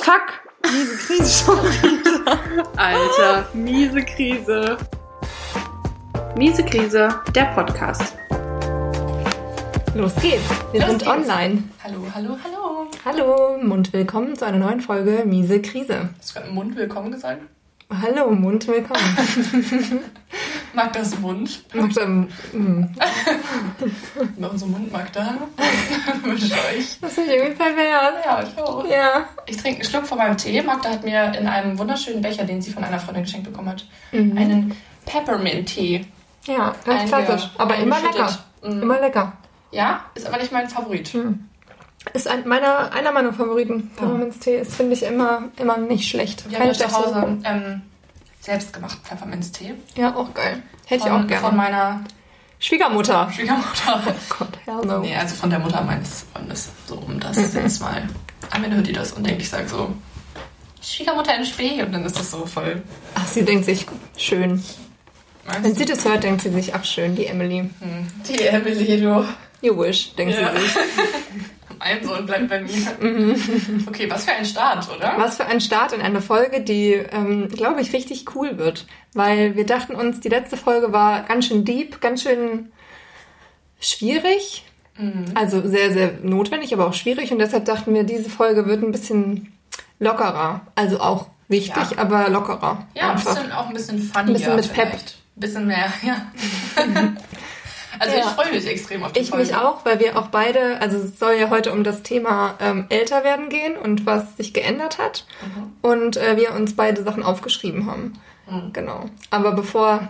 Fuck! Miese Krise schon wieder. Alter, miese Krise. Miese Krise, der Podcast. Los geht's. Wir Los sind geht's. online. Hallo, hallo, hallo. Hallo und willkommen zu einer neuen Folge Miese Krise. Hast du gerade Mund willkommen gesagt? Hallo und willkommen. Magdas Mund. Magda, mm, Bei unserem Mund, Magda. Wünsche euch. das ist irgendwie pervers. Ja, ich auch. Ja. Ich trinke einen Schluck von meinem Tee. Magda hat mir in einem wunderschönen Becher, den sie von einer Freundin geschenkt bekommen hat, Mhm. einen Peppermint-Tee. Ja, ganz klassisch. Aber immer lecker. Mhm. Immer lecker. Ja, ist aber nicht mein Favorit. Ist ein, meiner, einer meiner Favoriten. Pfefferminztee ist, finde ich, immer, immer nicht schlecht. Ja zu schlechte- Hause ähm, selbstgemachten Pfefferminztee. Ja, auch geil. Hätte ich Von, auch gerne. Von meiner Schwiegermutter. Schwiegermutter. Oh Gott, hell no. Nee, also von der Mutter meines Freundes. So, um das Mhm. jetzt mal. Am Ende hört die das und denkt, ich sage so, Schwiegermutter in Spee. Und dann ist das so voll. Ach, sie denkt sich, schön. Meinst Wenn sie das hört, denkt sie sich, ach schön, die Emily. Hm, Die Emily, du. You wish, denkt Ja. sie sich. Ein Sohn bleibt bei mir. Okay, was für ein Start, oder? Was für ein Start in eine Folge, die, ähm, glaube ich, richtig cool wird. Weil wir dachten uns, die letzte Folge war ganz schön deep, ganz schön schwierig. Also sehr, sehr notwendig, aber auch schwierig. Und deshalb dachten wir, diese Folge wird ein bisschen lockerer. Also auch wichtig, Ja. aber lockerer. Ja, ein bisschen, auch ein bisschen funnier. Ein bisschen mit Pep. vielleicht. Ein bisschen mehr, ja. also Ja. ich freue mich extrem auf die Ich Folge. mich auch, weil wir auch beide, also es soll ja heute um das Thema ähm, älter werden gehen und was sich geändert hat. Und äh, wir uns beide Sachen aufgeschrieben haben. Genau. Aber bevor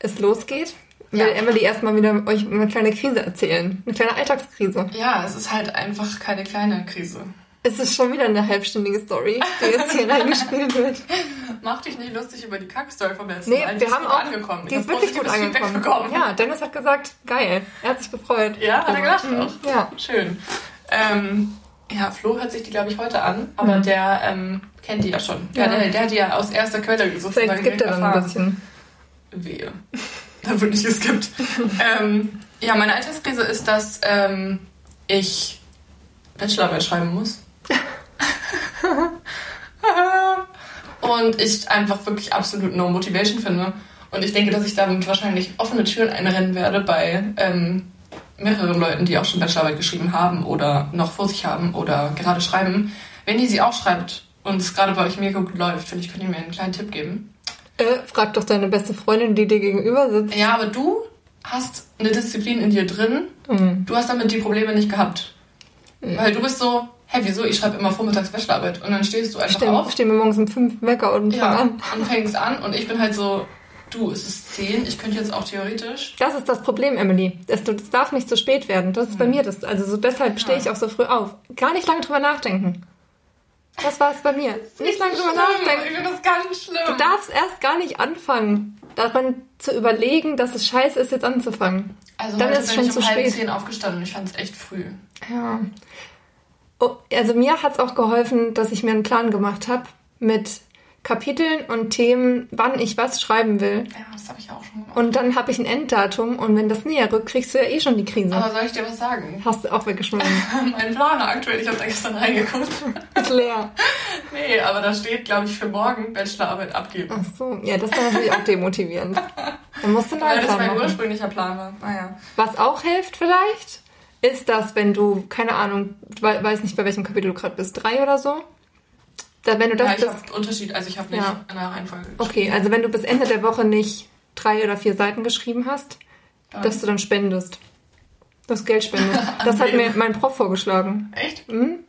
es losgeht, will Ja. Emily erstmal wieder euch eine kleine Krise erzählen. Eine kleine Alltagskrise. Ja, es ist halt einfach keine kleine Krise. Es ist schon wieder eine halbstündige Story, die jetzt hier reingespielt wird. Mach dich nicht lustig über die Kackstory vom letzten Nee, Mal. Die wir ist haben gut auch, angekommen. Die ist wirklich gut angekommen. Ja, Dennis hat gesagt, geil. Er hat sich gefreut. Ja, hat er gedacht Mhm. auch. Ja. Schön. Ähm, ja, Flo hört sich die, glaube ich, heute an, aber der ähm, kennt die ja schon. Mhm. Ja. der, der hat die ja aus erster Quelle gesucht. Vielleicht gibt er dann ein bisschen. Wehe. Da wird nicht geskippt. ähm, ja, meine Alltagskrise ist, dass ähm, ich Bachelorarbeit schreiben muss. Und ich einfach wirklich absolut no motivation finde. Und ich denke, dass ich damit wahrscheinlich offene Türen einrennen werde bei ähm, mehreren Leuten, die auch schon Bachelorarbeit geschrieben haben oder noch vor sich haben oder gerade schreiben. Wenn ihr sie auch schreibt und es gerade bei euch mega gut läuft, finde ich, könnt ihr mir einen kleinen Tipp geben. Äh, frag doch deine beste Freundin, die dir gegenüber sitzt. Ja, aber du hast eine Disziplin in dir drin. Mhm. Du hast damit die Probleme nicht gehabt. Weil du bist so, hä, wieso? Ich schreibe immer vormittags Bachelorarbeit. Und dann stehst du einfach Stehen, auf stehen wir morgens um fünf Wecker und ja, fangen an. und fängst an. Und ich bin halt so, du, es ist zehn. Ich könnte jetzt auch theoretisch. Das ist das Problem, Emily. Es, darf nicht zu spät werden. Das ist bei mir das. Also so deshalb stehe ich auch so früh auf. Gar nicht lange drüber nachdenken. Das war es bei mir. Nicht lange drüber Ich nachdenken. finde das ganz schlimm. Du darfst erst gar nicht anfangen, daran zu überlegen, dass es scheiße ist, jetzt anzufangen. also dann ist es bin schon ich um zu halb spät. zehn aufgestanden und ich fand es echt früh. Ja. Oh, also mir hat's auch geholfen, dass ich mir einen Plan gemacht habe mit Kapiteln und Themen, wann ich was schreiben will. Ja, das habe ich auch schon gemacht. Und dann habe ich ein Enddatum und wenn das näher rückt, kriegst du ja eh schon die Krise. Aber soll ich dir was sagen? Hast du auch weggeschmissen. mein Planer aktuell, ich habe da gestern reingeguckt. Ist leer. nee, aber da steht, glaube ich, für morgen Bachelorarbeit abgeben. Ach so, ja, das ist dann natürlich auch demotivierend. Dann musst du einen Weil neuen das Plan mein machen. ursprünglicher Plan war. Naja. Was auch hilft vielleicht, ist das, wenn du, keine Ahnung, we weiß nicht, bei welchem Kapitel du gerade bist, drei oder so. Da, wenn du das Ja, ich habe Unterschied, also ich habe nicht Ja. in der Reihenfolge okay, also wenn du bis Ende der Woche nicht drei oder vier Seiten geschrieben hast, Dann- dass du dann spendest. Das Geld spendest. Das hat mir mein Prof vorgeschlagen. Echt? Mhm.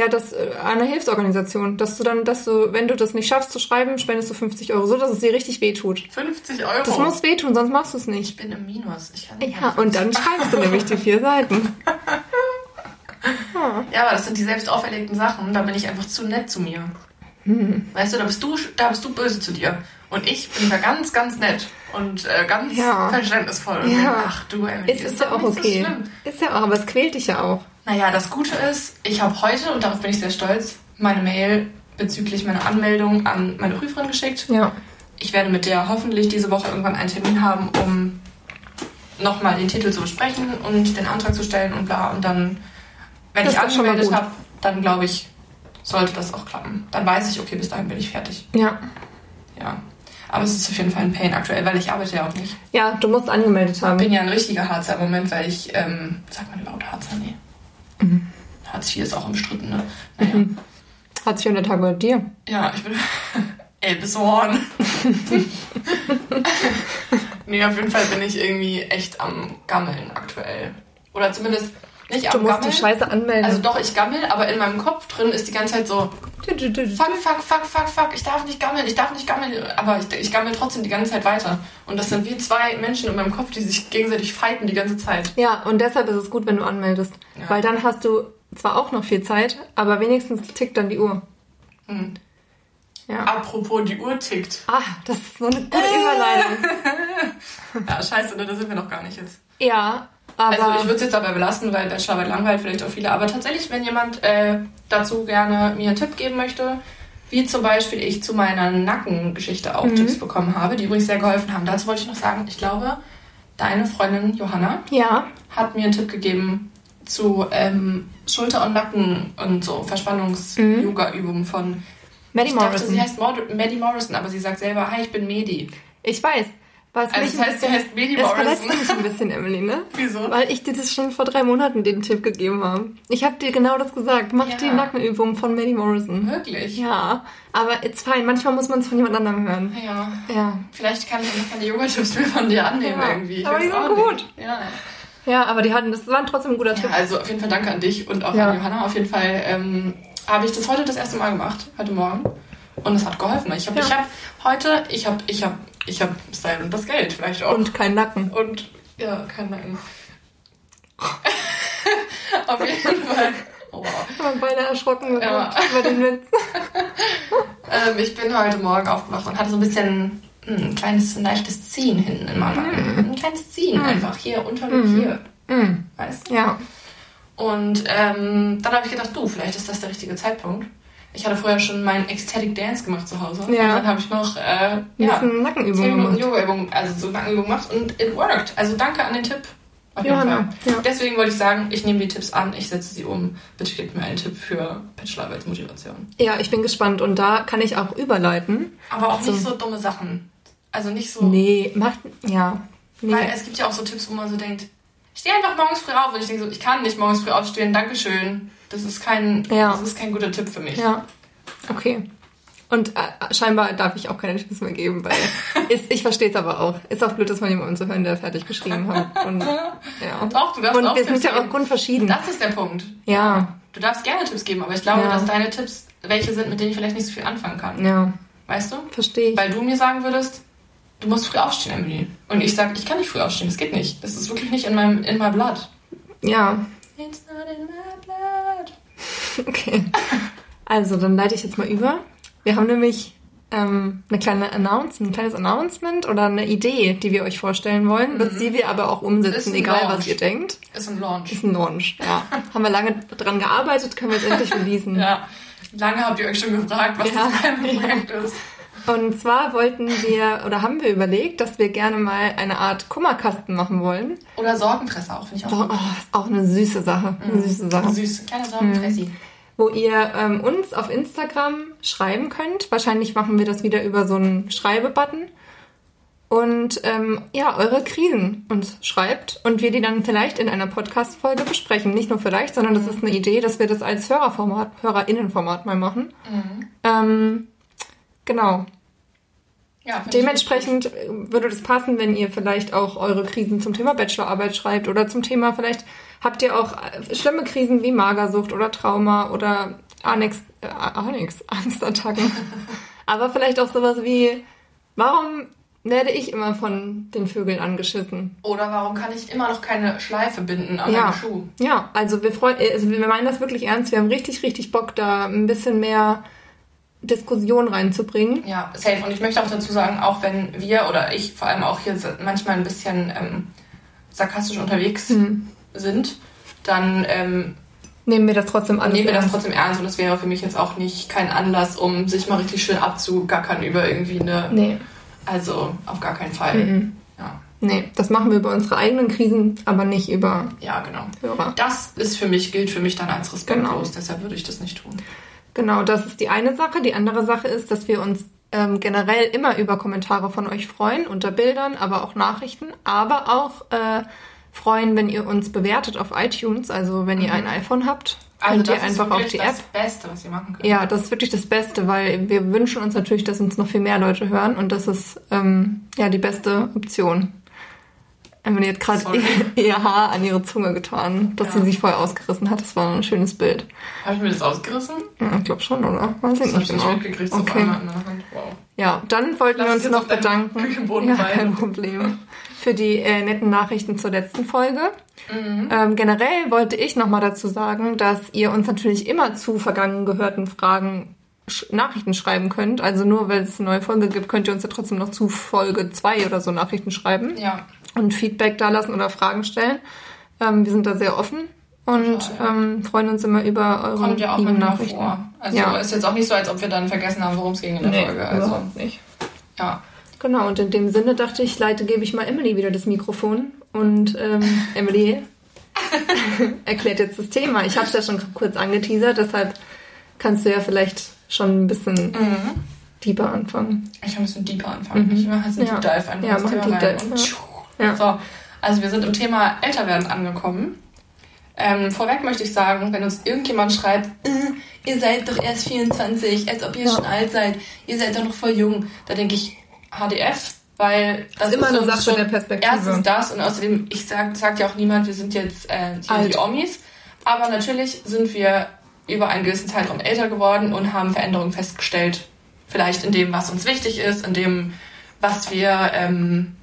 Ja, das äh, eine Hilfsorganisation, dass du dann, dass du, wenn du das nicht schaffst zu schreiben, spendest du 50 Euro, so dass es dir richtig wehtut. 50 Euro. Das muss wehtun, sonst machst du es ich nicht. bin im Minus. Ich kann nicht Ja, und dann schreibst du nämlich die vier Seiten. Ja, aber das sind die selbst auferlegten Sachen. Da bin ich einfach zu nett zu mir. Hm. Weißt du, da bist du, da bist du böse zu dir. Und ich bin da ganz, ganz nett und äh, ganz Ja. verständnisvoll. Und Ja. denke, ach du, Emily, Es ist doch ja auch so okay. schlimm. Ist ja auch, aber es quält dich ja auch. Naja, das Gute ist, ich habe heute, und darauf bin ich sehr stolz, meine Mail bezüglich meiner Anmeldung an meine Prüferin geschickt. Ja. ich werde mit der hoffentlich diese Woche irgendwann einen Termin haben, um nochmal den Titel zu besprechen und den Antrag zu stellen und bla. Und dann, wenn Das ich mal angemeldet habe, dann glaube ich, sollte das auch klappen. Dann weiß ich, okay, bis dahin bin ich fertig. Ja. Ja. Aber es ist auf jeden Fall ein Pain aktuell, weil ich arbeite ja auch nicht. Ja, du musst angemeldet haben. Ich bin ja ein richtiger Harzer im Moment, weil ich, ähm, sagt man überhaupt Harzer? Nee. Hartz IV ist auch umstritten, ne? Naja. Mhm. Hat sich der Tag bei dir? Ja, ich bin. Elvis Horn. nee, auf jeden Fall bin ich irgendwie echt am Gammeln aktuell. Oder zumindest nicht Du musst Gammeln. die Scheiße anmelden. also doch, ich gammel, aber in meinem Kopf drin ist die ganze Zeit so, fuck, fuck, fuck, fuck, fuck, ich darf nicht gammeln, ich darf nicht gammeln, aber ich, ich gammel trotzdem die ganze Zeit weiter. Und das sind wie zwei Menschen in meinem Kopf, die sich gegenseitig fighten die ganze Zeit. Ja, und deshalb ist es gut, wenn du anmeldest. Ja. Weil dann hast du zwar auch noch viel Zeit, aber wenigstens tickt dann die Uhr. Hm. Ja. Apropos, die Uhr tickt. Ah, das ist so eine gute Überleitung. Ja, scheiße, ne, da sind wir noch gar nicht jetzt. Ja, aber Also ich würde es jetzt dabei belassen, weil Bachelorarbeit langweilt vielleicht auch viele. Aber tatsächlich, wenn jemand äh, dazu gerne mir einen Tipp geben möchte, wie zum Beispiel ich zu meiner Nackengeschichte auch Tipps bekommen habe, die übrigens sehr geholfen haben. Dazu wollte ich noch sagen, ich glaube, deine Freundin Johanna ja, hat mir einen Tipp gegeben zu ähm, Schulter und Nacken und so Verspannungs-Yoga-Übungen von. Maddie ich dachte, Morrison. sie heißt Maddie Morrison, aber sie sagt selber, hi, ich bin Medi. Ich weiß. Was Also das heißt, bisschen, heißt Maddie es verletzt Morrison. mich ein bisschen, Emily, ne? Wieso? Weil ich dir das schon vor drei Monaten den Tipp gegeben habe. Ich habe dir genau das gesagt. Mach Ja. die Nackenübung von Maddie Morrison. Wirklich? Ja, aber it's fine. Manchmal muss man es von jemand anderem hören. Ja. Ja. Vielleicht kann ich keine Yoga-Tipps mehr von dir annehmen Ja, irgendwie. Ich aber die sind gut. nicht. Ja. Ja, aber die hatten, das war trotzdem ein guter ja, Tipp. also auf jeden Fall danke an dich und auch an Johanna. Auf jeden Fall ähm, habe ich das heute das erste Mal gemacht, heute Morgen. Und es hat geholfen. Ich habe Ja. ich hab heute, ich habe, ich habe, ich habe Style und das Geld vielleicht auch. Und kein Nacken. Und ja, kein Nacken. auf jeden Fall. Oh, wow. Ich war beinahe erschrocken Ja. über den Witz. ähm, ich bin heute Morgen aufgewacht und hatte so ein bisschen hm, ein kleines, ein leichtes Ziehen hinten in meinem Nacken. Ein kleines Ziehen einfach hier unter dem hier. Mm, Weißt du? ja. Und ähm, dann habe ich gedacht, du, vielleicht ist das der richtige Zeitpunkt. Ich hatte vorher schon meinen Ecstatic Dance gemacht zu Hause. Ja. Und dann habe ich noch äh, ja, bisschen 10 Nackenübungen gemacht. Yoga-Übung, also so Nackenübung gemacht und it worked. Also danke an den Tipp. Auf jeden Johanna, Fall. ja. Deswegen wollte ich sagen, ich nehme die Tipps an, ich setze sie um. Bitte gebt mir einen Tipp für Bachelorarbeitsmotivation. Ja, ich bin gespannt. Und da kann ich auch überleiten. Aber auch So. nicht so dumme Sachen. Also nicht so. Nee, macht, ja. Nee. Weil es gibt ja auch so Tipps, wo man so denkt, steh einfach morgens früh auf. Und ich denke so, ich kann nicht morgens früh aufstehen, Dankeschön. Das ist kein, Ja. das ist kein guter Tipp für mich. Ja, okay. Und äh, scheinbar darf ich auch keine Tipps mehr geben, weil ist, ich verstehe es aber auch. Ist auch blöd, das von jemandem zu hören, der fertig geschrieben hat. Und, ja. Doch, du darfst Und auch wir sind Tipps ja auch grundverschieden. Das ist der Punkt. Ja, Du darfst gerne Tipps geben, aber ich glaube, Ja. dass deine Tipps welche sind, mit denen ich vielleicht nicht so viel anfangen kann. ja, Weißt du? verstehe ich. Weil du mir sagen würdest, du musst früh aufstehen, Emily. Und ich sag, ich kann nicht früh aufstehen, das geht nicht. Das ist wirklich nicht in meinem in my blood. Ja, It's not in my blood. okay. Also, dann leite ich jetzt mal über. Wir haben nämlich ähm, eine kleine Announce, ein kleines Announcement oder eine Idee, die wir euch vorstellen wollen, Mhm. die wir aber auch umsetzen, egal Launch. was ihr denkt. Ist ein Launch. Ist ein Launch, ja. haben wir lange dran gearbeitet, können wir jetzt endlich releasen. Ja. Lange habt ihr euch schon gefragt, was Ja. das für ein Projekt ist. Und zwar wollten wir oder haben wir überlegt, dass wir gerne mal eine Art Kummerkasten machen wollen. Oder Sorgenfresser auch, finde ich Oh, auch. oh, ist auch eine süße Sache. Eine süße gut. Sache. Süß. Kleiner Sorgenfressi. Wo ihr ähm, uns auf Instagram schreiben könnt. Wahrscheinlich machen wir das wieder über so einen Schreibe-Button. Und ähm, ja, eure Krisen uns schreibt und wir die dann vielleicht in einer Podcast-Folge besprechen. Nicht nur vielleicht, sondern das ist eine Idee, dass wir das als Hörerformat, HörerInnenformat mal machen. Ähm, genau. Ja, Dementsprechend äh, würde das passen, wenn ihr vielleicht auch eure Krisen zum Thema Bachelorarbeit schreibt oder zum Thema vielleicht habt ihr auch äh, schlimme Krisen wie Magersucht oder Trauma oder Annex, äh, Annex, Angstattacken. Aber vielleicht auch sowas wie, warum werde ich immer von den Vögeln angeschissen? Oder warum kann ich immer noch keine Schleife binden an Ja. meinem Schuh? Ja, also wir freuen, also wir meinen das wirklich ernst. Wir haben richtig, richtig Bock, da ein bisschen mehr Diskussion reinzubringen. Ja, safe. Und ich möchte auch dazu sagen, auch wenn wir oder ich vor allem auch hier manchmal ein bisschen ähm, sarkastisch unterwegs Hm. Sind, dann ähm, Nehmen wir das trotzdem alles nehmen wir das ernst. trotzdem ernst und das wäre für mich jetzt auch nicht kein Anlass, um sich mal richtig schön abzugackern über irgendwie eine Nee. Also auf gar keinen Fall. Mhm. Ja. Nee, das machen wir über unsere eigenen Krisen, aber nicht über ja, genau. Hörer. Das ist für mich, gilt für mich dann als respektlos, Genau. deshalb würde ich das nicht tun. Genau, das ist die eine Sache. Die andere Sache ist, dass wir uns ähm, generell immer über Kommentare von euch freuen, unter Bildern, aber auch Nachrichten, aber auch äh, freuen, wenn ihr uns bewertet auf iTunes. Also wenn ihr ein iPhone habt, könnt ihr Mhm. Also ist einfach auf die App. das Beste, was ihr machen könnt. Ja, das ist wirklich das Beste, weil wir wünschen uns natürlich, dass uns noch viel mehr Leute hören und das ist ähm, ja die beste Option. Emily hat gerade ihr Haar an ihre Zunge getan, dass Ja. sie sich vorher ausgerissen hat. Das war ein schönes Bild. Habe ich mir das ausgerissen? Ja, ich glaube schon, oder? Weiß ich Das ich nicht genau. mitgekriegt. So auf Okay. der Hand. Wow. Ja, dann wollten Lass wir uns noch bedanken. Küchenboden ja, kein Problem. Für die äh, netten Nachrichten zur letzten Folge. Mhm. Ähm, generell wollte ich nochmal dazu sagen, dass ihr uns natürlich immer zu vergangen gehörten Fragen sch Nachrichten schreiben könnt. Also nur weil es eine neue Folge gibt, könnt ihr uns ja trotzdem noch zu Folge 2 oder so Nachrichten schreiben Ja, und Feedback dalassen oder Fragen stellen. Ähm, wir sind da sehr offen und Total, ja. ähm, freuen uns immer über eure kommt ja auch lieben Nachrichten. vor. Also Ja. ist jetzt auch nicht so, als ob wir dann vergessen haben, worum es ging in der Nee, Folge. Also, nicht. ja. Genau, und in dem Sinne dachte ich, leite, gebe ich mal Emily wieder das Mikrofon. Und ähm, Emily erklärt jetzt das Thema. Ich habe es ja schon kurz angeteasert, deshalb kannst du ja vielleicht schon ein bisschen Mhm. deeper anfangen. Ich kann ein bisschen deeper anfangen. Ich mache jetzt einen Ja. Deep Dive einfach Ja, einen Thema rein. Dive, Und ja. Ja. So, also wir sind im Thema Älterwerden angekommen. Ähm, vorweg möchte ich sagen, wenn uns irgendjemand schreibt, äh, ihr seid doch erst 24, als ob ihr Ja. schon alt seid, ihr seid doch noch voll jung, da denke ich, HDF, weil das ist immer eine uns Sache schon der Perspektive. Erstens das und außerdem, ich sag, sagt ja auch niemand, wir sind jetzt äh, die Omis, aber natürlich sind wir über einen gewissen Zeitraum älter geworden und haben Veränderungen festgestellt. Vielleicht in dem, was uns wichtig ist, in dem, was wir, ähm,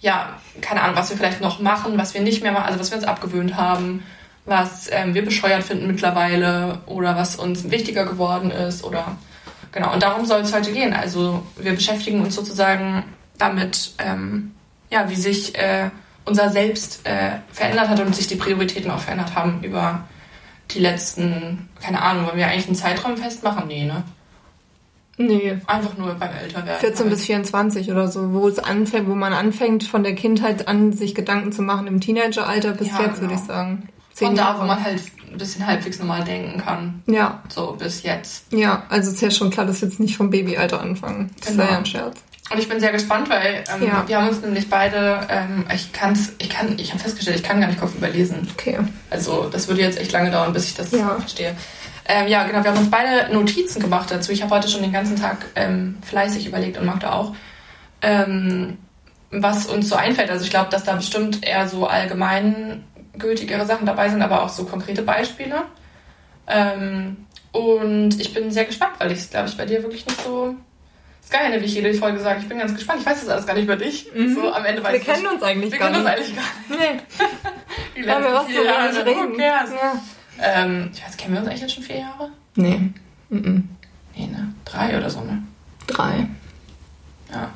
ja, keine Ahnung, was wir vielleicht noch machen, was wir nicht mehr machen, also was wir uns abgewöhnt haben, was ähm, wir bescheuert finden mittlerweile oder was uns wichtiger geworden ist oder genau. Und darum soll es heute gehen. Also wir beschäftigen uns sozusagen damit, ähm, ja, wie sich äh, unser Selbst äh, verändert hat und sich die Prioritäten auch verändert haben über die letzten, keine Ahnung, wollen wir eigentlich einen Zeitraum festmachen? Nee, ne? Nee, Einfach nur beim Älterwerden. 14 halt. bis 24 oder so, wo es anfängt, wo man anfängt von der Kindheit an, sich Gedanken zu machen im Teenageralter bis Ja, jetzt, würde genau. ich sagen. Von da, Jahre. wo man halt ein bisschen halbwegs normal denken kann. Ja, So bis jetzt. ja, also ist ja schon klar, dass wir jetzt nicht vom Babyalter anfangen. Das Genau. war ja ein Scherz. Und ich bin sehr gespannt, weil ähm, Ja. wir haben uns nämlich beide, ähm, ich kann's, ich kann, ich habe festgestellt, ich kann gar nicht Kopf überlesen. Okay. Also das würde jetzt echt lange dauern, bis ich das Ja. verstehe. Ähm, ja, genau, wir haben uns beide Notizen gemacht dazu. Ich habe heute schon den ganzen Tag ähm, fleißig überlegt und Magda auch, ähm, was uns so einfällt. Also ich glaube, dass da bestimmt eher so allgemeingültigere Sachen dabei sind, aber auch so konkrete Beispiele. Ähm, und ich bin sehr gespannt, weil ich es, glaube ich, bei dir wirklich nicht so... Das ist geil, wie ich jede Folge sage, ich bin ganz gespannt. Ich weiß das alles gar nicht über dich. So am Ende weiß Mhm. Wir ich kennen nicht. uns eigentlich Wir gar kennen uns nicht. eigentlich gar nicht. Nee, Die wir letzten was vier so Jahre, who reden. Ja. Ähm, ich weiß, kennen wir uns eigentlich jetzt schon vier Jahre? Nee. Mhm. Nee, ne? Drei oder so, ne? Drei. Ja.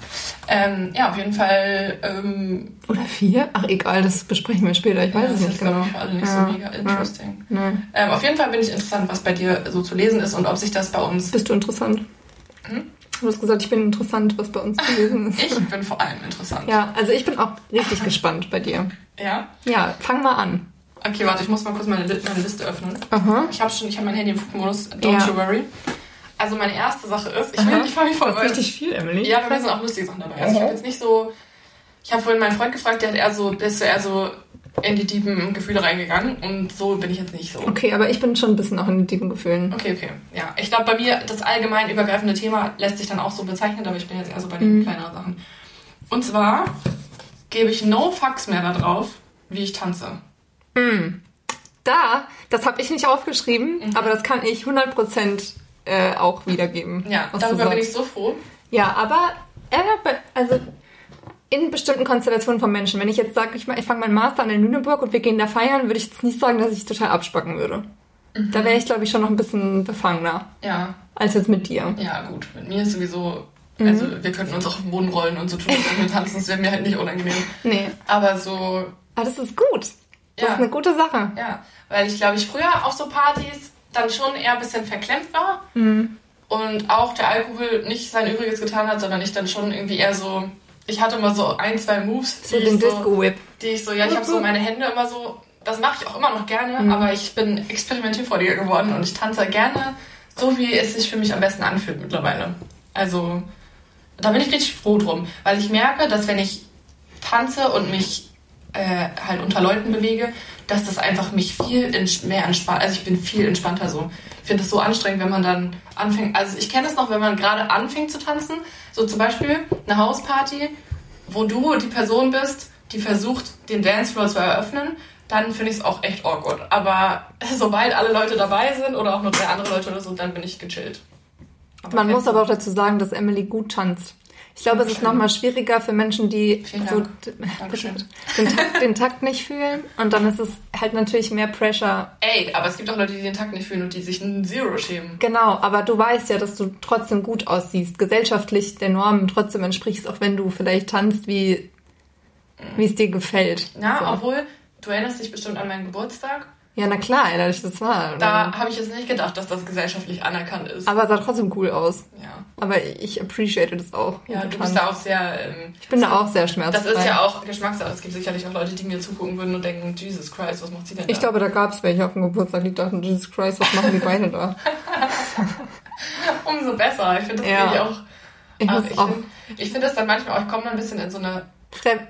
Ähm, ja, auf jeden Fall. Ähm, Oder vier? Ach, egal, das besprechen wir später. Ich weiß ja, es das nicht ist, glaube genau. für alle nicht Ja, so mega interesting. Ja. Ähm, auf jeden Fall bin ich interessant, was bei dir so zu lesen ist und ob sich das bei uns. Bist du interessant? Hm? Du hast gesagt, ich bin interessant, was bei uns zu lesen ist. Ich bin vor allem interessant. Ja, also ich bin auch richtig gespannt bei dir. Ja? Ja, fang mal an. Okay, warte, ich muss mal kurz meine, meine Liste öffnen. Aha. Ich habe schon, ich habe mein Handy im Flugmodus. Don't you worry. Also meine erste Sache ist, ich, will, Aha. mich voll, Das ist weil richtig viel, Emily. Ja, aber mir sind auch lustige Sachen dabei. Also ich habe jetzt nicht so. Ich habe vorhin meinen Freund gefragt, der hat eher so, der ist so eher so in die tiefen Gefühle reingegangen und so bin ich jetzt nicht so. Okay, aber ich bin schon ein bisschen auch in den tiefen Gefühlen. Okay, okay. Ja, ich glaube, bei mir das allgemein übergreifende Thema lässt sich dann auch so bezeichnen, aber ich bin jetzt eher so bei den Mhm. kleineren Sachen. Und zwar gebe ich no fucks mehr darauf, wie ich tanze. Da, das habe ich nicht aufgeschrieben, aber das kann ich 100% äh, auch wiedergeben. Ja, darüber bin ich so froh. Ja, aber also in bestimmten Konstellationen von Menschen. Wenn ich jetzt sage, ich, ich fange meinen Master an in Lüneburg und wir gehen da feiern, würde ich jetzt nicht sagen, dass ich total abspacken würde. Da wäre ich, glaube ich, schon noch ein bisschen befangener Ja, als jetzt mit dir. ja, gut. Mit mir ist sowieso. Mhm. Also, wir könnten uns auch auf den Boden rollen und so tun, als wir tanzen. Das wäre mir halt nicht unangenehm. Nee. Aber so, Aber das ist gut. Das Ja. ist eine gute Sache. Ja, weil ich glaube, ich früher auf so Partys dann schon eher ein bisschen verklemmt war. Mhm. und auch der Alkohol nicht sein Übriges getan hat, sondern ich dann schon irgendwie eher so, ich hatte immer so ein, zwei Moves, So den so, Disco-Whip. die ich so, ja, ich habe so meine Hände immer so, das mache ich auch immer noch gerne, Mhm. aber ich bin experimentierfreudiger geworden und ich tanze gerne so, wie es sich für mich am besten anfühlt mittlerweile. Also, da bin ich richtig froh drum, weil ich merke, dass wenn ich tanze und mich äh, halt unter Leuten bewege, dass das einfach mich viel mehr entspannt. Also ich bin viel entspannter so. Ich finde es so anstrengend, wenn man dann anfängt. Also ich kenne es noch, wenn man gerade anfängt zu tanzen. So zum Beispiel eine Hausparty, wo du die Person bist, die versucht, den Dancefloor zu eröffnen. Dann finde ich es auch echt awkward. Aber sobald alle Leute dabei sind oder auch nur drei andere Leute oder so, dann bin ich gechillt. Aber Man muss aber auch dazu sagen, dass Emily gut tanzt. Ich glaube, es ist nochmal schwieriger für Menschen, die so den, Takt, den Takt nicht fühlen. Und dann ist es halt natürlich mehr Pressure. Ey, aber es gibt auch Leute, die den Takt nicht fühlen und die sich ein Zero schämen. Genau, aber du weißt ja, dass du trotzdem gut aussiehst, gesellschaftlich der Normen trotzdem entsprichst, auch wenn du vielleicht tanzt, wie, wie es dir gefällt. Ja, so. obwohl, du erinnerst dich bestimmt an meinen Geburtstag. Ja, na klar, erinnere dich, das war. Da habe ich jetzt nicht gedacht, dass das gesellschaftlich anerkannt ist. aber es sah trotzdem cool aus. ja. Aber ich appreciate das auch. Ja, du bist da auch sehr. Ähm, ich bin da auch sehr schmerzfrei. Das ist ja auch Geschmackssache. Es gibt sicherlich auch Leute, die mir zugucken würden und denken, Jesus Christ, was macht sie denn da? Ich glaube, da gab es welche auf dem Geburtstag, die dachten, Jesus Christ, was machen die beide da? Umso besser. Ich finde das Ja. auch. Ich ich finde find das dann manchmal auch, ich komme dann ein bisschen in so eine.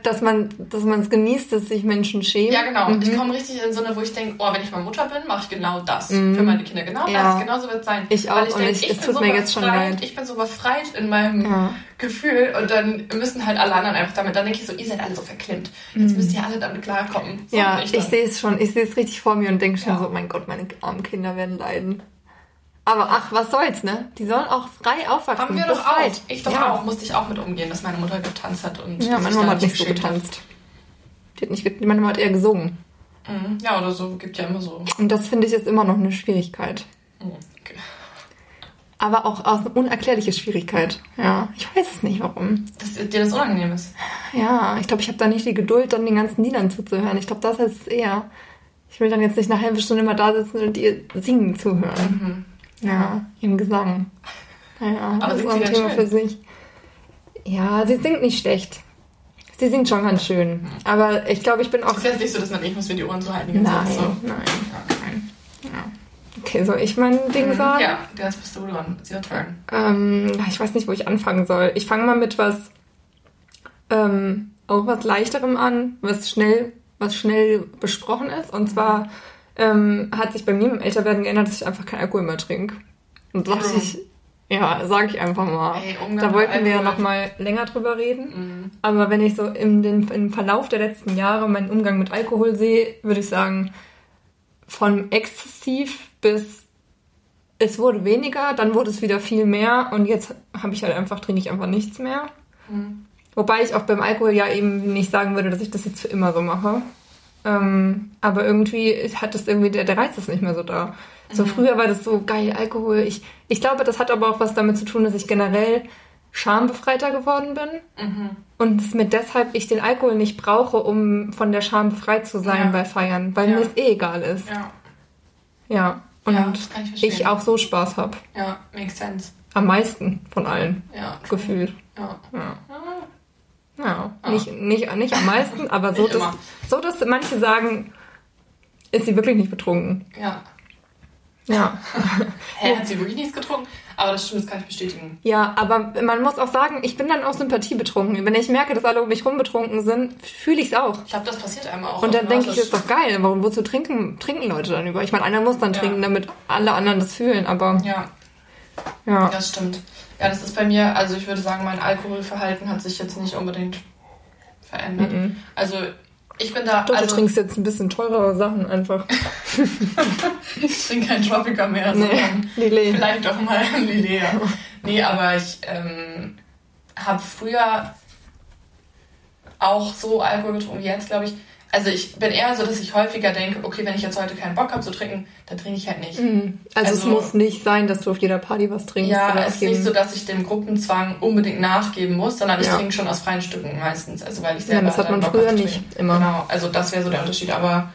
Dass man dass man es genießt, dass sich Menschen schämen. Ja, genau. Mhm. Ich komme richtig in so eine, wo ich denke, oh, wenn ich mal Mutter bin, mache ich genau das. Für meine Kinder. Genau Mhm. Ja. das. Genau so wird es sein. Ich auch. Weil ich Und denk, ich- ich es bin tut so mir jetzt schon befreit, leid. Ich bin so befreit in meinem Ja. Gefühl und dann müssen halt alle anderen einfach damit. Dann denke ich so, ihr seid alle so verklemmt. Jetzt müsst ihr alle damit klarkommen. So Mhm. Ja, ich dann. sehe es schon. Ich sehe es richtig vor mir und denke schon Ja. so, mein Gott, meine armen Kinder werden leiden. Aber ach, was soll's, ne? Die sollen auch frei aufwachsen. Haben wir doch auch. Ich doch ja. auch. Musste ich auch mit umgehen, dass meine Mutter getanzt hat. Und Ja, meine Mama hat nicht so getanzt. Die hat nicht, meine Mama hat eher gesungen. Mhm. Ja, oder so. Gibt ja immer so. Und das finde ich ist immer noch eine Schwierigkeit. Mhm. Okay. Aber auch aus eine unerklärliche Schwierigkeit. Ja, ich weiß es nicht, warum. Dass dir das unangenehm ist. Ja, ich glaube, ich habe da nicht die Geduld, dann den ganzen Liedern zuzuhören. Ich glaube, das ist es eher. Ich will dann jetzt nicht eine halbe Stunde immer da sitzen und ihr singen zuhören. Ja, im Gesang. Naja, Aber das ist auch ein Thema schön? für sich. Ja, sie singt nicht schlecht. Sie singt schon ganz schön. Aber ich glaube, ich bin auch. Es ist jetzt nicht so, dass man ich muss mir die Ohren so halten. Nein, So. nein, nein. Ja. Okay, soll ich mein Ding sagen? Mhm. Ja, jetzt bist du dran. It's your turn. Ähm, ich weiß nicht, wo ich anfangen soll. Ich fange mal mit was, ähm, auch was leichterem an, was schnell, was schnell besprochen ist. Und zwar ähm, hat sich bei mir im Älterwerden geändert, dass ich einfach keinen Alkohol mehr trinke. Und dachte Warum? ich, ja, sage ich einfach mal. Ey, Umgang da wollten wir ja Alkohol. noch mal länger drüber reden. Mhm. Aber wenn ich so im, den, im Verlauf der letzten Jahre meinen Umgang mit Alkohol sehe, würde ich sagen, von exzessiv bis es wurde weniger, dann wurde es wieder viel mehr und jetzt habe ich halt einfach, trinke ich einfach nichts mehr. Mhm. Wobei ich auch beim Alkohol ja eben nicht sagen würde, dass ich das jetzt für immer so mache. Ähm, aber irgendwie hat das irgendwie, der, der Reiz ist nicht mehr so da. So früher war das so geil, Alkohol. Ich, ich glaube, das hat aber auch was damit zu tun, dass ich generell schambefreiter geworden bin. Mhm. Und es mir deshalb ich den Alkohol nicht brauche, um von der Scham befreit zu sein Ja. bei Feiern, weil Ja. mir es eh egal ist. Ja. Ja. Und Ja, ich ich auch so Spaß habe. Ja, makes sense. Am meisten von allen, Ja. gefühlt. Ja. Ja. Ja. Ah. Nicht, nicht, nicht am meisten, aber so dass, so, dass manche sagen, ist sie wirklich nicht betrunken. Ja. Ja. Hä, hat sie wirklich nichts getrunken? Aber das stimmt, das kann ich bestätigen. Ja, aber man muss auch sagen, ich bin dann auch Sympathie betrunken. Wenn ich merke, dass alle um mich rum betrunken sind, fühle ich es auch. Ich glaube, das passiert einmal auch. Und dann denke ich, automatisch. ist doch geil. Warum, wozu trinken, trinken Leute dann über? Ich meine, einer muss dann Ja. trinken, damit alle anderen das fühlen, aber Ja, ja. das stimmt. Ja, das ist bei mir, also ich würde sagen, mein Alkoholverhalten hat sich jetzt nicht unbedingt verändert. Mhm. Also ich bin da, Doch, also du trinkst jetzt ein bisschen teurere Sachen einfach. ich trinke kein Tropica mehr, Nee, sondern Lillet. vielleicht doch mal ein Lilea. Nee, aber ich ähm, habe früher auch so Alkohol getrunken wie jetzt, glaube ich. Also ich bin eher so, dass ich häufiger denke, okay, wenn ich jetzt heute keinen Bock habe zu trinken, dann trinke ich halt nicht. Mhm. Also, es Also- muss nicht sein, dass du auf jeder Party was trinkst. Ja, es ist nicht so, dass ich dem Gruppenzwang unbedingt nachgeben muss, sondern ich Ja. trinke schon aus freien Stücken meistens. Also weil ich Ja, selber das hat dann man Bock früher nicht immer. Genau, also das wäre so der Unterschied. Aber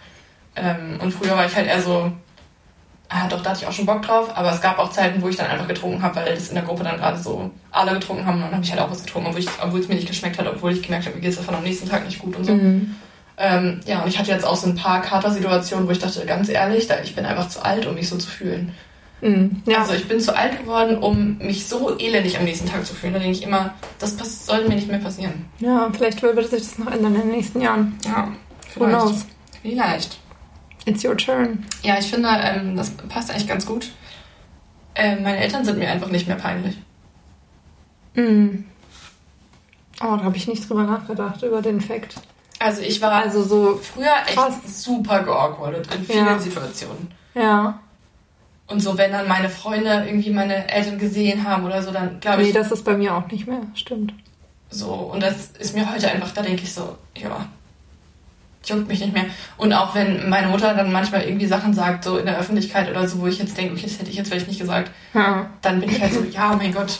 ähm, und früher war ich halt eher so, Ah, doch, da hatte ich auch schon Bock drauf, aber es gab auch Zeiten, wo ich dann einfach getrunken habe, weil das in der Gruppe dann gerade so alle getrunken haben und dann habe ich halt auch was getrunken, obwohl, ich, obwohl es mir nicht geschmeckt hat, obwohl ich gemerkt habe, mir geht es davon am nächsten Tag nicht gut und so. Mhm. Ähm, ja, und ich hatte jetzt auch so ein paar Katersituationen, wo ich dachte, ganz ehrlich, ich bin einfach zu alt, um mich so zu fühlen. Mhm. Ja. Also ich bin zu alt geworden, um mich so elendig am nächsten Tag zu fühlen. Da denke ich immer, das sollte mir nicht mehr passieren. ja, vielleicht wird sich das noch ändern in den nächsten Jahren. Ja, Who knows? Vielleicht. It's your turn. Ja, ich finde, ähm, das passt eigentlich ganz gut. Ähm, meine Eltern sind mir einfach nicht mehr peinlich. Mhm. Oh, da habe ich nicht drüber nachgedacht, über den Fakt. Also ich war Also so, früher echt krass. super geawkwardet in vielen Ja. Situationen. ja. Und so, wenn dann meine Freunde irgendwie meine Eltern gesehen haben oder so, dann glaube Nee, ich das ist bei mir auch nicht mehr. Stimmt. so. Und das ist mir heute einfach, da denke ich so, ja, juckt mich nicht mehr. Und auch wenn meine Mutter dann manchmal irgendwie Sachen sagt, so in der Öffentlichkeit oder so, wo ich jetzt denke, okay, das hätte ich jetzt vielleicht nicht gesagt, Ja. dann bin ich halt so, ja, mein Gott,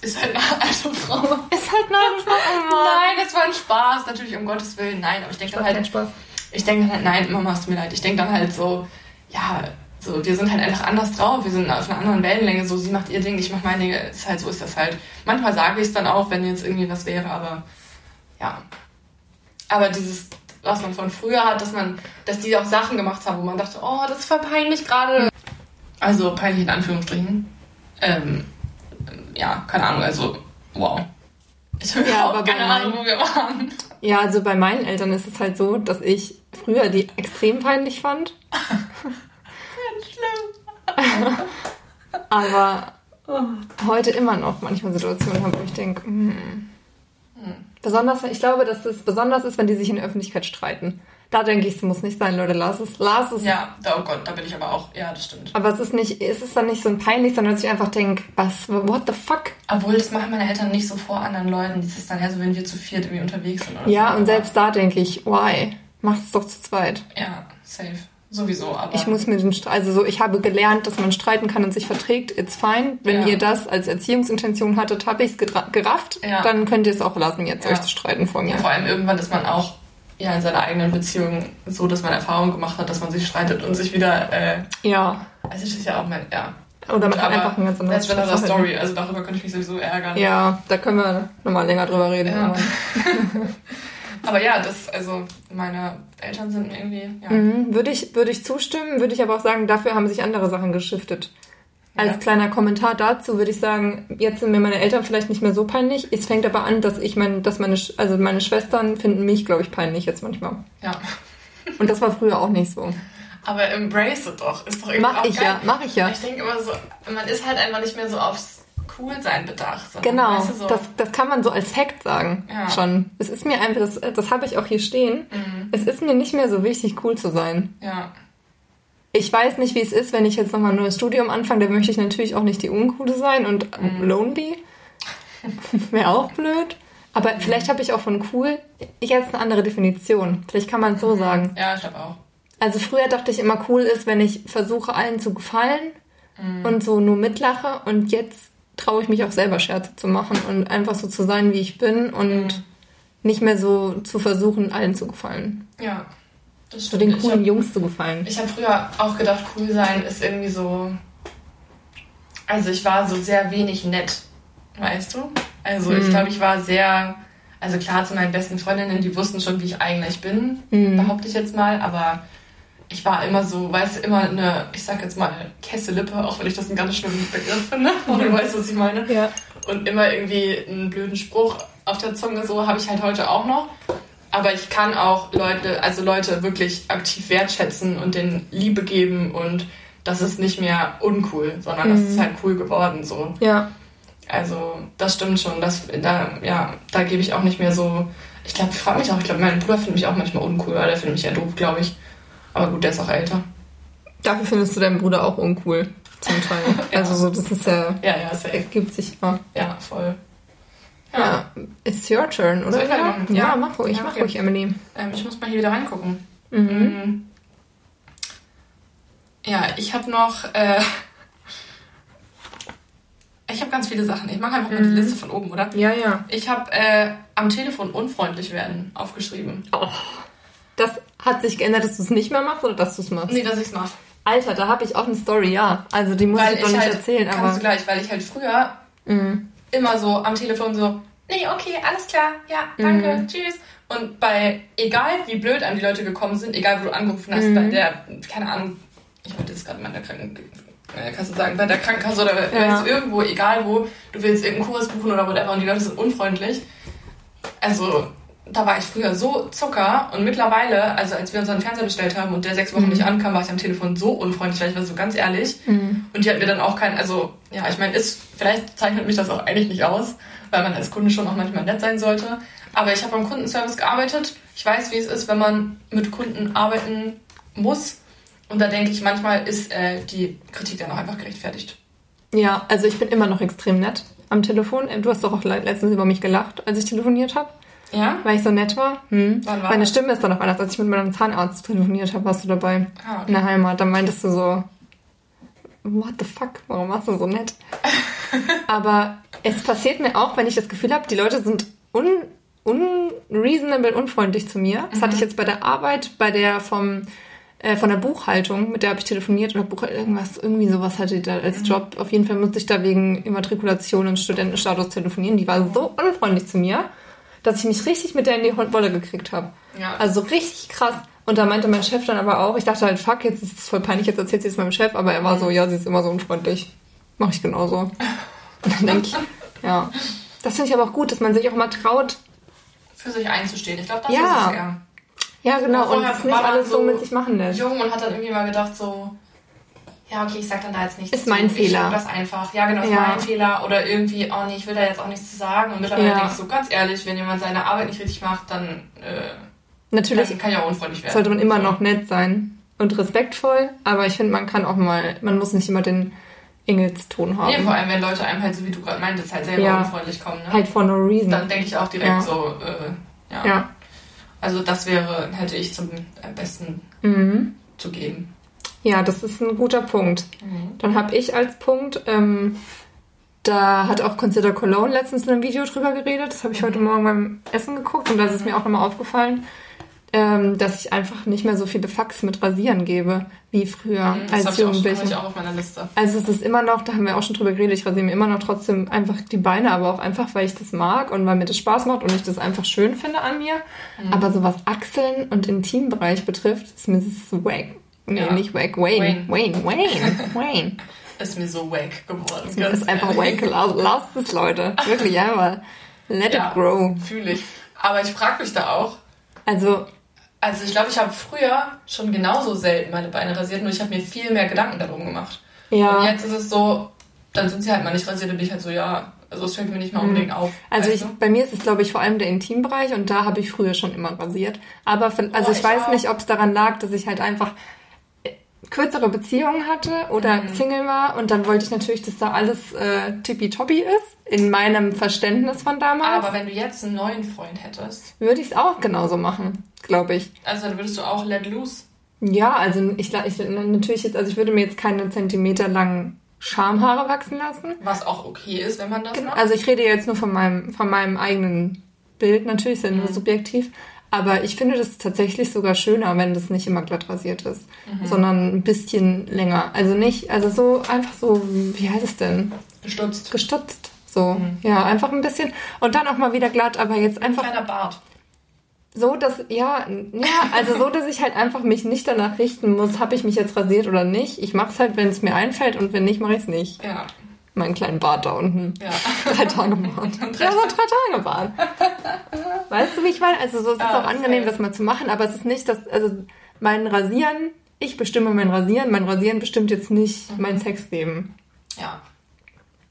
ist halt eine alte Frau. Ist halt nein, Nein, das war ein Spaß, natürlich um Gottes Willen, nein, aber ich denke dann Kein halt, Spaß. ich denke dann halt, nein, Mama, es tut mir leid, ich denke dann halt so, ja, so, wir sind halt einfach anders drauf, wir sind auf einer anderen Wellenlänge, so, sie macht ihr Ding, ich mach mein Ding, ist halt, so ist das halt. Manchmal sage ich es dann auch, wenn jetzt irgendwie was wäre, aber, ja. Aber dieses, was man von früher hat, dass man, dass die auch Sachen gemacht haben, wo man dachte, oh, das ist voll peinlich gerade. Also, peinlich in Anführungsstrichen. Ähm, ja, keine Ahnung, also, wow. Ich habe Ja, aber auch bei keine Ahnung, wo wir waren. Ja, also bei meinen Eltern ist es halt so, dass ich früher die extrem peinlich fand. Aber heute immer noch manchmal Situationen habe, wo ich denke, hm. besonders, ich glaube, dass es besonders ist, wenn die sich in der Öffentlichkeit streiten. Da denke ich, es muss nicht sein, Leute, lass es, lass es. Ja, da, oh Gott, da bin ich aber auch, ja, das stimmt. Aber es ist nicht, es ist dann nicht so ein peinlich, sondern dass ich einfach denke, was, what the fuck? Obwohl, das machen meine Eltern nicht so vor anderen Leuten. Das ist dann eher so, wenn wir zu viert irgendwie unterwegs sind. Oder Ja, so. und selbst da denke ich, why? Macht es doch zu zweit. Ja, safe. Sowieso, aber. Ich muss mir den Streit, also so, ich habe gelernt, dass man streiten kann und sich verträgt, it's fine. Wenn Ja. ihr das als Erziehungsintention hattet, habe ich es gerafft, Ja. dann könnt ihr es auch lassen, jetzt Ja. euch zu streiten vor mir. Vor allem irgendwann ist man auch ja, in seiner eigenen Beziehung so, dass man Erfahrung gemacht hat, dass man sich streitet und sich wieder. Äh, Ja. also, das ist ja auch mein. Ja. Oder man aber einfach ein ganz anderes That's another Sprachverhalten. Story. Also, darüber könnte ich mich sowieso ärgern. Ja, da können wir nochmal länger drüber reden. Ja. aber- Aber ja, das, also, meine Eltern sind irgendwie. Ja. Mhm. Würde ich, würde ich zustimmen, würde ich aber auch sagen, dafür haben sich andere Sachen geschiftet. Als Ja. kleiner Kommentar dazu würde ich sagen, jetzt sind mir meine Eltern vielleicht nicht mehr so peinlich. Es fängt aber an, dass ich mein, dass meine, also meine Schwestern finden mich, glaube ich, peinlich jetzt manchmal. ja. Und das war früher auch nicht so. Aber embrace it doch. Ist doch irgendwie Mach ich geil. ja, mach ich ja. Ich denke immer so, man ist halt einfach nicht mehr so aufs Coolsein bedacht. Genau, Weißt du, so, das, das kann man so als Fact sagen. Ja. Schon. Es ist mir einfach, das, das habe ich auch hier stehen. Mhm. Es ist mir nicht mehr so wichtig, cool zu sein. ja. Ich weiß nicht, wie es ist, wenn ich jetzt nochmal ein neues Studium anfange. Da möchte ich natürlich auch nicht die Uncoole sein und Mhm. lonely. Wäre auch blöd. Aber vielleicht habe ich auch von cool jetzt eine andere Definition. Vielleicht kann man es so sagen. Ja, ich glaube auch. Also früher dachte ich immer, cool ist, wenn ich versuche, allen zu gefallen und so nur mitlache. Und jetzt traue ich mich auch selber Scherze zu machen und einfach so zu sein, wie ich bin und nicht mehr so zu versuchen, allen zu gefallen. Ja. Das stimmt. den coolen hab- Jungs zu gefallen. Ich habe früher auch gedacht, cool sein ist irgendwie so. Also ich war so sehr wenig nett, weißt du? Also ich glaube, ich war sehr. Also klar, zu meinen besten Freundinnen, die wussten schon, wie ich eigentlich bin, behaupte ich jetzt mal, aber ich war immer so, weißt du, immer eine, ich sag jetzt mal, Kesselippe, auch wenn ich das einen ganz schlimmen Begriff finde, aber du weißt, was ich meine. Ja. Und immer irgendwie einen blöden Spruch auf der Zunge, so habe ich halt heute auch noch. Aber ich kann auch Leute, also Leute wirklich aktiv wertschätzen und denen Liebe geben und das ist nicht mehr uncool, sondern das ist halt cool geworden, so. Ja. Also, das stimmt schon. Das, da, ja, da gebe ich auch nicht mehr so. Ich glaube, ich frage mich auch, ich glaube, mein Bruder findet mich auch manchmal uncool, weil der findet mich ja doof, glaube ich. Aber gut, der ist auch älter. Dafür findest du deinen Bruder auch uncool. Zum Teil. Ja. Also so, das ist ja, Ja, ja, safe. ergibt sich immer. Ja, voll. Ja. It's your turn, oder? Ich weitermachen? Ja, Ja. mach ruhig, Ja, mach okay. ruhig, Emily. Ähm, ich muss mal hier wieder reingucken. Mhm. Mm. Ja, ich habe noch. Äh, ich habe ganz viele Sachen. Ich mache einfach mal Mhm. die Liste von oben, oder? Ja, ja. Ich habe äh, am Telefon unfreundlich werden aufgeschrieben. Oh. Das hat sich geändert, dass du es nicht mehr machst oder dass du es machst? Nee, dass ich's mache. Alter, da habe ich auch eine Story, ja. Also die muss Weil ich noch nicht halt, erzählen, kannst aber. du gleich, weil ich halt früher Mhm. Immer so am Telefon so, nee, okay, alles klar, ja, danke, Mhm. tschüss. Und bei, egal wie blöd an die Leute gekommen sind, egal wo du angerufen hast, Mhm. bei der, keine Ahnung, ich wollte jetzt gerade mal in der Krankenkasse sagen, bei der Krankenkasse oder Ja. irgendwo, egal wo, du willst irgendeinen Kurs buchen oder whatever und die Leute sind unfreundlich. Also, da war ich früher so Zucker und mittlerweile, also als wir unseren Fernseher bestellt haben und der sechs Wochen Mhm. nicht ankam, war ich am Telefon so unfreundlich, weil ich war so ganz ehrlich. Mhm. Und die hat mir dann auch kein, also ja, ich meine, ist, vielleicht zeichnet mich das auch eigentlich nicht aus, weil man als Kunde schon auch manchmal nett sein sollte. Aber ich habe beim Kundenservice gearbeitet. Ich weiß, wie es ist, wenn man mit Kunden arbeiten muss. Und da denke ich, manchmal ist äh, die Kritik dann auch einfach gerechtfertigt. Ja, also ich bin immer noch extrem nett am Telefon. Du hast doch auch le- letztens über mich gelacht, als ich telefoniert habe, Ja? weil ich so nett war. Hm. Wann war Meine das? Stimme ist dann auch anders. Als ich mit meinem Zahnarzt telefoniert habe, warst du dabei. Ah, In okay. der Heimat. Dann meintest du so, what the fuck, warum warst du so nett? Aber es passiert mir auch, wenn ich das Gefühl habe, die Leute sind un, unreasonable, unfreundlich zu mir. Das hatte ich jetzt bei der Arbeit, bei der vom äh, von der Buchhaltung, mit der habe ich telefoniert oder Buch, irgendwas, irgendwie sowas hatte ich da als Job. Auf jeden Fall musste ich da wegen Immatrikulation und Studentenstatus telefonieren. Die war so unfreundlich zu mir, dass ich mich richtig mit der in die Wolle gekriegt habe. Ja. Also richtig krass. Und da meinte mein Chef dann aber auch, ich dachte halt, fuck, jetzt ist es voll peinlich, jetzt erzählt sie es meinem Chef, aber er war so, ja, sie ist immer so unfreundlich. Mach ich genauso. Und dann denke ich, ja. Das finde ich aber auch gut, dass man sich auch mal traut. Für sich einzustehen. Ich glaube, das Ja. ist es eher. Ja, genau, und Vorher es nicht alles so so mit sich machen lässt. Jung und hat dann irgendwie mal gedacht so, ja, okay, ich sag dann da jetzt nichts Ist mein zu. Fehler. Ich das einfach. Ja, genau, ist Ja. mein Fehler. Oder irgendwie, oh nee, ich will da jetzt auch nichts zu sagen. Und mittlerweile Ja. denke ich so, ganz ehrlich, wenn jemand seine Arbeit nicht richtig macht, dann äh, Natürlich kann, kann ja auch unfreundlich werden. sollte man immer So. noch nett sein und respektvoll, aber ich finde, man kann auch mal, man muss nicht immer den Engelston haben. Nee, vor allem, wenn Leute einem halt, so wie du gerade meintest, halt selber Ja. unfreundlich kommen. Ne? Halt for no reason. Dann denke ich auch direkt Ja. so, äh, ja. ja. Also das wäre, hätte ich zum äh, besten Mhm. zu geben. Ja, das ist ein guter Punkt. Dann habe ich als Punkt, ähm, da hat auch Consider Cologne letztens in einem Video drüber geredet. Das habe ich heute Morgen beim Essen geguckt und da ist es mir auch nochmal aufgefallen, ähm, dass ich einfach nicht mehr so viele Fax mit Rasieren gebe wie früher Mhm, Das als habe ich, auch- hab Jugendliche. ich auch auf meiner Liste. Also es ist immer noch, da haben wir auch schon drüber geredet, ich rasiere mir immer noch trotzdem einfach die Beine, aber auch einfach, weil ich das mag und weil mir das Spaß macht und ich das einfach schön finde an mir. Mhm. Aber so was Achseln und Intimbereich betrifft, ist mir das wack. Nee, Ja. nicht wack, Wayne. Wayne, Wayne, Wayne. Ist mir so wack geworden. Das ganz ist einfach wack. Lasst es, Leute. Wirklich einfach. Let Ja. it grow. Fühle ich. Aber ich frage mich da auch, Also, Also ich glaube, ich habe früher schon genauso selten meine Beine rasiert, nur ich habe mir viel mehr Gedanken darum gemacht. Und ja. jetzt ist es so, dann sind sie halt mal nicht rasiert, dann bin ich halt so, ja, also es fällt mir nicht mal unbedingt auf. Also ich, bei mir ist es, glaube ich, vor allem der Intimbereich und da habe ich früher schon immer rasiert. Aber also Oh, ich, ich weiß auch. nicht, ob es daran lag, dass ich halt einfach kürzere Beziehungen hatte oder Mhm. Single war und dann wollte ich natürlich, dass da alles äh, tippitoppi ist in meinem Verständnis von damals. Aber wenn du jetzt einen neuen Freund hättest, würde ich es auch genauso machen, glaube ich. also dann würdest du auch let loose. Ja, also ich, ich natürlich jetzt, also ich würde mir jetzt keine Zentimeter langen Schamhaare wachsen lassen. Was auch okay ist, wenn man das Genau. macht. Also ich rede jetzt nur von meinem, von meinem eigenen Bild, natürlich ist ja nur subjektiv. Aber ich finde das tatsächlich sogar schöner, wenn das nicht immer glatt rasiert ist, sondern ein bisschen länger. Also nicht, also so einfach so, wie heißt es denn? Gestutzt. Gestutzt. So, ja, einfach ein bisschen. Und dann auch mal wieder glatt, aber jetzt einfach Kleiner Bart. so, dass, ja, ja, also so, dass ich halt einfach mich nicht danach richten muss, habe ich mich jetzt rasiert oder nicht. Ich mache es halt, wenn es mir einfällt und wenn nicht, mache ich es nicht. Ja, Meinen kleinen Bart da unten. ja. Drei Tage Bart. Ja, so drei Tage Bart. Weißt du, wie ich meine? Also so, es ist auch angenehm, das mal zu machen, aber es ist nicht, dass, also mein Rasieren, ich bestimme mein Rasieren, mein Rasieren bestimmt jetzt nicht Mhm. mein Sexleben. Ja,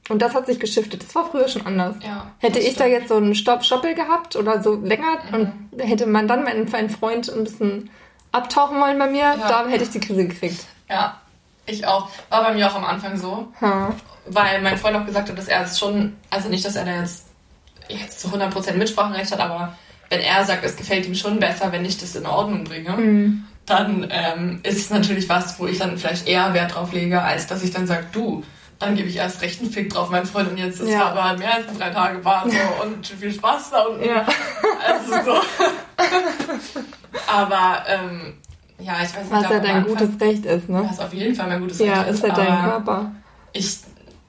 Und das hat sich geschiftet. Das war früher schon anders. ja. Hätte ich da stimmt. jetzt so einen Stopp Stoppel gehabt oder so länger Mhm. und hätte man dann meinen, meinen Freund ein bisschen abtauchen wollen bei mir, Ja. da hätte ich die Krise gekriegt. Ja, ich auch. War bei mir auch am Anfang so. Ha. weil mein Freund auch gesagt hat, dass er es schon, also nicht, dass er da jetzt, jetzt zu 100% Mitspracherecht hat, aber wenn er sagt, es gefällt ihm schon besser, wenn ich das in Ordnung bringe, Mhm. dann ähm, ist es natürlich was, wo ich dann vielleicht eher Wert drauf lege, als dass ich dann sage, du, dann gebe ich erst recht einen Fick drauf, mein Freund, und jetzt ist Ja. aber mehr als drei Tage Bart so, und viel Spaß da unten. Ja. Also so. aber ähm, ja, ich weiß nicht, Was ja dein Anfang- gutes Recht ist, ne? Was auf jeden Fall mein gutes Ja, Recht ist ja dein aber Körper. Ich,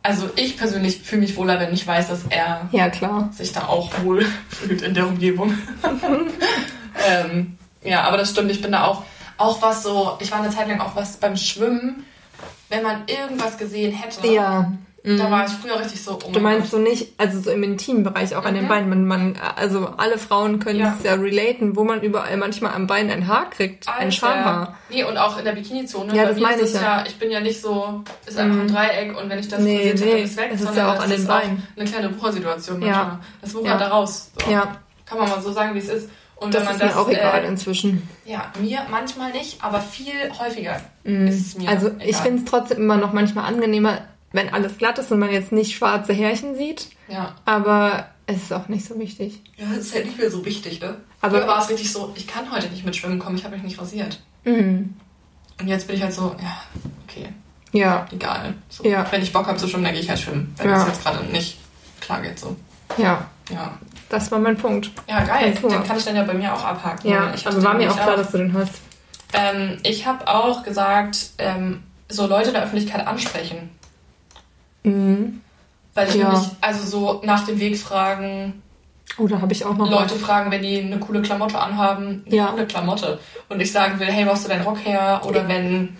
also ich persönlich fühle mich wohler, wenn ich weiß, dass er Ja, klar. sich da auch wohl fühlt in der Umgebung. ähm, ja, aber das stimmt, ich bin da auch, auch was so, ich war eine Zeit lang auch was beim Schwimmen, wenn man irgendwas gesehen hätte. Ja. Da war ich früher richtig so, oh Du mein meinst so nicht, also so im intimen Bereich, auch an den Mhm. Beinen. Man, man, also alle Frauen können Ja. es ja relaten, wo man überall manchmal am Bein ein Haar kriegt. Gott, ein Alter. Schamhaar. Nee, und auch in der Bikini-Zone. Ja, Bei das meine ich es ja. Ich bin ja nicht so, ist einfach ein Mhm. Dreieck und wenn ich das Nee, habe, nee, dann ist weg. es ist ja auch an den Beinen. eine kleine Wuchersituation Ja. manchmal. Das wuchert Ja. da raus. So. Ja, Kann man mal so sagen, wie es ist. Und das wenn man ist das, mir auch egal äh, inzwischen. Ja, mir manchmal nicht, aber viel häufiger Mhm. ist es mir Also egal. ich finde es trotzdem immer noch manchmal angenehmer, wenn alles glatt ist und man jetzt nicht schwarze Härchen sieht. Ja. Aber es ist auch nicht so wichtig. ja, das ist halt nicht mehr so wichtig, ne? Aber- Früher war es richtig so, ich kann heute nicht mit Schwimmen kommen, ich habe mich nicht rasiert. Mhm. Und jetzt bin ich halt so, ja, okay, Ja, egal. So, Ja. Wenn ich Bock habe zu schwimmen, dann gehe ich halt schwimmen. Wenn Ja. es jetzt gerade nicht klar geht, so. ja, Ja. das war mein Punkt. Ja, geil. Den kann ich dann ja bei mir auch abhaken. Ja, ich hatte war mir auch klar, dass du den hast. Ähm, ich habe auch gesagt, ähm, so Leute in der Öffentlichkeit ansprechen. Mhm. Weil ich Ja. nämlich, also so nach dem Weg fragen, Oh, da habe ich auch noch Leute fragen, wenn die eine coole Klamotte anhaben, eine Ja. coole Klamotte. Und ich sagen will, hey, wo hast du deinen Rock her? Oder wenn,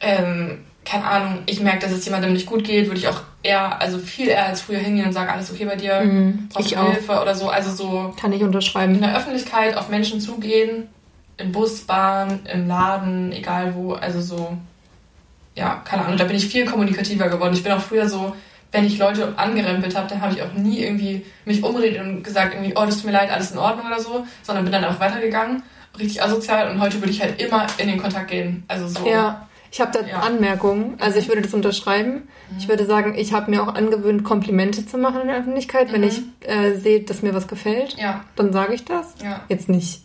ähm, keine Ahnung, ich merke, dass es jemandem nicht gut geht, würde ich auch eher, also viel eher als früher hingehen und sagen, alles okay bei dir? Mhm. Brauchst du. Hilfe oder so? Also so Kann ich in unterschreiben. der Öffentlichkeit auf Menschen zugehen, im Bus, Bahn, im Laden, egal wo, also so, ja, keine Ahnung, da bin ich viel kommunikativer geworden. Ich bin auch früher so, wenn ich Leute angerempelt habe, dann habe ich auch nie irgendwie mich umredet und gesagt irgendwie, oh, das tut mir leid, alles in Ordnung oder so, sondern bin dann auch weitergegangen, richtig asozial und heute würde ich halt immer in den Kontakt gehen, also so. Ja, ich habe da Ja. Anmerkungen. Also ich würde das unterschreiben. Ich würde sagen, ich habe mir auch angewöhnt, Komplimente zu machen in der Öffentlichkeit. Wenn Mhm. ich äh, sehe, dass mir was gefällt, Ja, dann sage ich das. ja. Jetzt nicht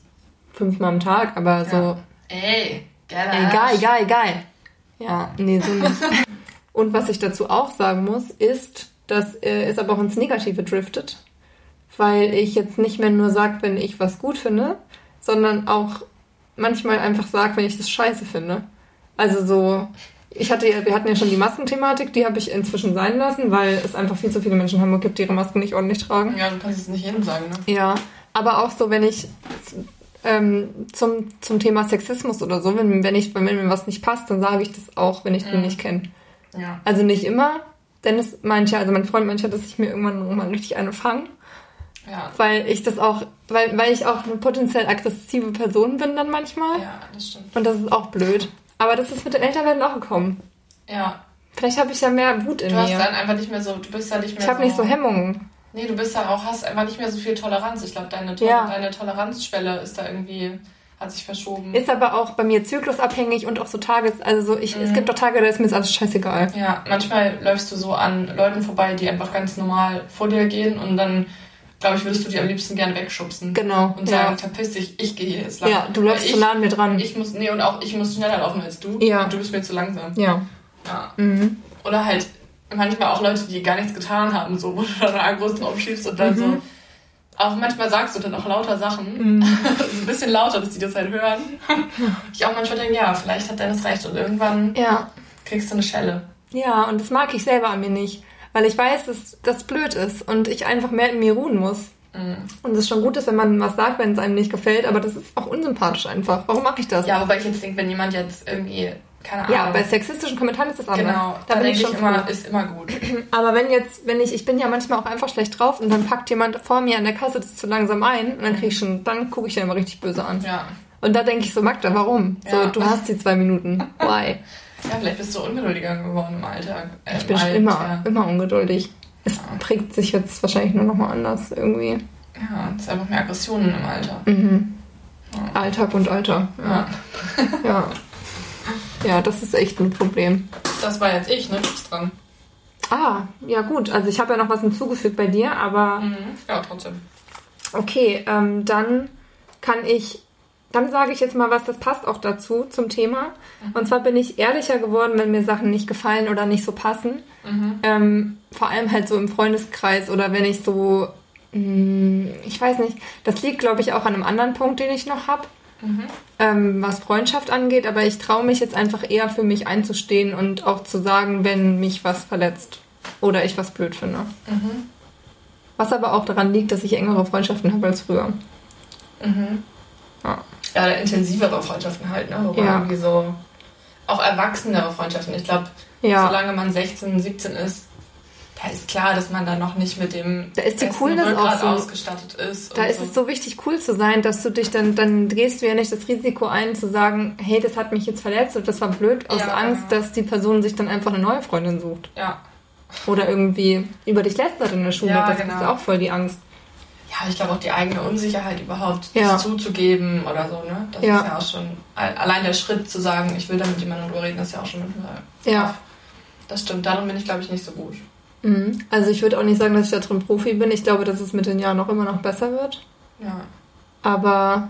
fünfmal am Tag, aber so. Ey, geil. egal, egal, egal. Ja, nee, so nicht. Und was ich dazu auch sagen muss, ist, dass äh, es aber auch ins Negative driftet. Weil ich jetzt nicht mehr nur sage, wenn ich was gut finde, sondern auch manchmal einfach sage, wenn ich das scheiße finde. Also so, ich hatte ja, wir hatten ja schon die Maskenthematik, die habe ich inzwischen sein lassen, weil es einfach viel zu viele Menschen in Hamburg gibt, die ihre Masken nicht ordentlich tragen. Ja, du kannst es nicht jedem sagen, ne? Ja, aber auch so, wenn ich ähm, zum, zum Thema Sexismus oder so, wenn, wenn, ich, wenn mir was nicht passt, dann sage ich das auch, wenn ich den Mhm. nicht kenne. Ja. Also nicht immer, denn es manche, also mein Freund manche, dass ich mir irgendwann mal richtig eine fange, Ja. weil ich das auch, weil, weil ich auch eine potenziell aggressive Person bin dann manchmal. Ja, das stimmt. Und das ist auch blöd. Aber das ist mit den Älterwerden auch gekommen. Ja. Vielleicht habe ich ja mehr Wut in Du hast mir. dann einfach nicht mehr so, du bist da nicht mehr Ich habe nicht so Hemmungen. Nee, du bist ja auch, hast einfach nicht mehr so viel Toleranz. Ich glaube, deine, to Ja. deine Toleranzschwelle ist da irgendwie, hat sich verschoben. Ist aber auch bei mir zyklusabhängig und auch so Tages... Also so, ich, es Mhm. gibt doch Tage, da ist mir das alles scheißegal. ja, manchmal läufst du so an Leuten vorbei, die einfach ganz normal vor dir gehen und dann, glaube ich, würdest du die am liebsten gerne wegschubsen. Genau. Und ja. sagen, verpiss dich, ich gehe hier jetzt lang. ja, du läufst zu nah an mir dran. ich, ich muss, nee, und auch ich muss schneller laufen als du. Ja. Und du bist mir zu langsam. ja. Ja. Mhm. Oder halt manchmal auch Leute, die gar nichts getan haben, so, wo du dann Agros drauf schiebst und dann Mhm. so. Auch manchmal sagst du dann auch lauter Sachen. Mhm. so ein bisschen lauter, dass die das halt hören. ich auch manchmal denke, ja, vielleicht hat Dennis recht und irgendwann Ja. kriegst du eine Schelle. Ja, und das mag ich selber an mir nicht. Weil ich weiß, dass das blöd ist und ich einfach mehr in mir ruhen muss. Mhm. Und es schon gut ist, wenn man was sagt, wenn es einem nicht gefällt, aber das ist auch unsympathisch einfach. Warum mache ich das? Ja, wobei ich jetzt denke, wenn jemand jetzt irgendwie, keine Ahnung. Ja, bei sexistischen Kommentaren ist das anders. genau, da bin ich schon ich immer, ist immer gut. Aber wenn jetzt, wenn ich, ich bin ja manchmal auch einfach schlecht drauf und dann packt jemand vor mir an der Kasse das zu langsam ein und dann krieg ich schon, dann gucke ich ja immer richtig böse an. Ja. Und da denke ich so, Magda, warum? So, Ja. du hast die zwei Minuten. Why? Ja, vielleicht bist du ungeduldiger geworden im Alltag. Äh, Ich bin schon immer, immer ungeduldig. Es prägt sich jetzt wahrscheinlich nur noch mal anders irgendwie. Ja, es ist einfach mehr Aggressionen im Alter. Mhm. Ja. Alltag und Alter. Ja. Ja. Ja, das ist echt ein Problem. Das war jetzt ich, ne? Du bist dran. Ah, ja gut. Also ich habe ja noch was hinzugefügt bei dir, aber Mhm. Ja, trotzdem. okay, ähm, dann kann ich, dann sage ich jetzt mal was, das passt auch dazu zum Thema. Und zwar bin ich ehrlicher geworden, wenn mir Sachen nicht gefallen oder nicht so passen. Mhm. Ähm, vor allem halt so im Freundeskreis oder wenn ich so, mh, ich weiß nicht, das liegt glaube ich auch an einem anderen Punkt, den ich noch habe. Ähm, was Freundschaft angeht, aber ich traue mich jetzt einfach eher für mich einzustehen und auch zu sagen, wenn mich was verletzt oder ich was blöd finde. Was aber auch daran liegt, dass ich engere Freundschaften habe als früher. Ja. Ja, oder intensivere Freundschaften halt, ne? Wobei Ja. irgendwie so auch erwachsenere Freundschaften. Ich glaube, Ja. solange man 16, 17 ist, da ist klar, dass man da noch nicht mit dem Da ist die Coolness Rückgrat so- ausgestattet ist. Da ist es so wichtig, cool zu sein, dass du dich dann, dann gehst du ja nicht das Risiko ein, zu sagen, hey, das hat mich jetzt verletzt und das war blöd, aus Ja. Angst, dass die Person sich dann einfach eine neue Freundin sucht. Ja. Oder irgendwie über dich lästert in der Schule. Ja, das genau. ist auch voll die Angst. Ja, ich glaube auch die eigene Unsicherheit überhaupt Ja. das zuzugeben oder so, ne? Das Ja. ist ja auch schon, al- allein der Schritt zu sagen, ich will da mit jemandem drüber reden, ist ja auch schon äh, Ja. tough. Das stimmt, darum bin ich, glaube ich, nicht so gut. Mhm. Also ich würde auch nicht sagen, dass ich da drin Profi bin. Ich glaube, dass es mit den Jahren auch immer noch besser wird. Ja. Aber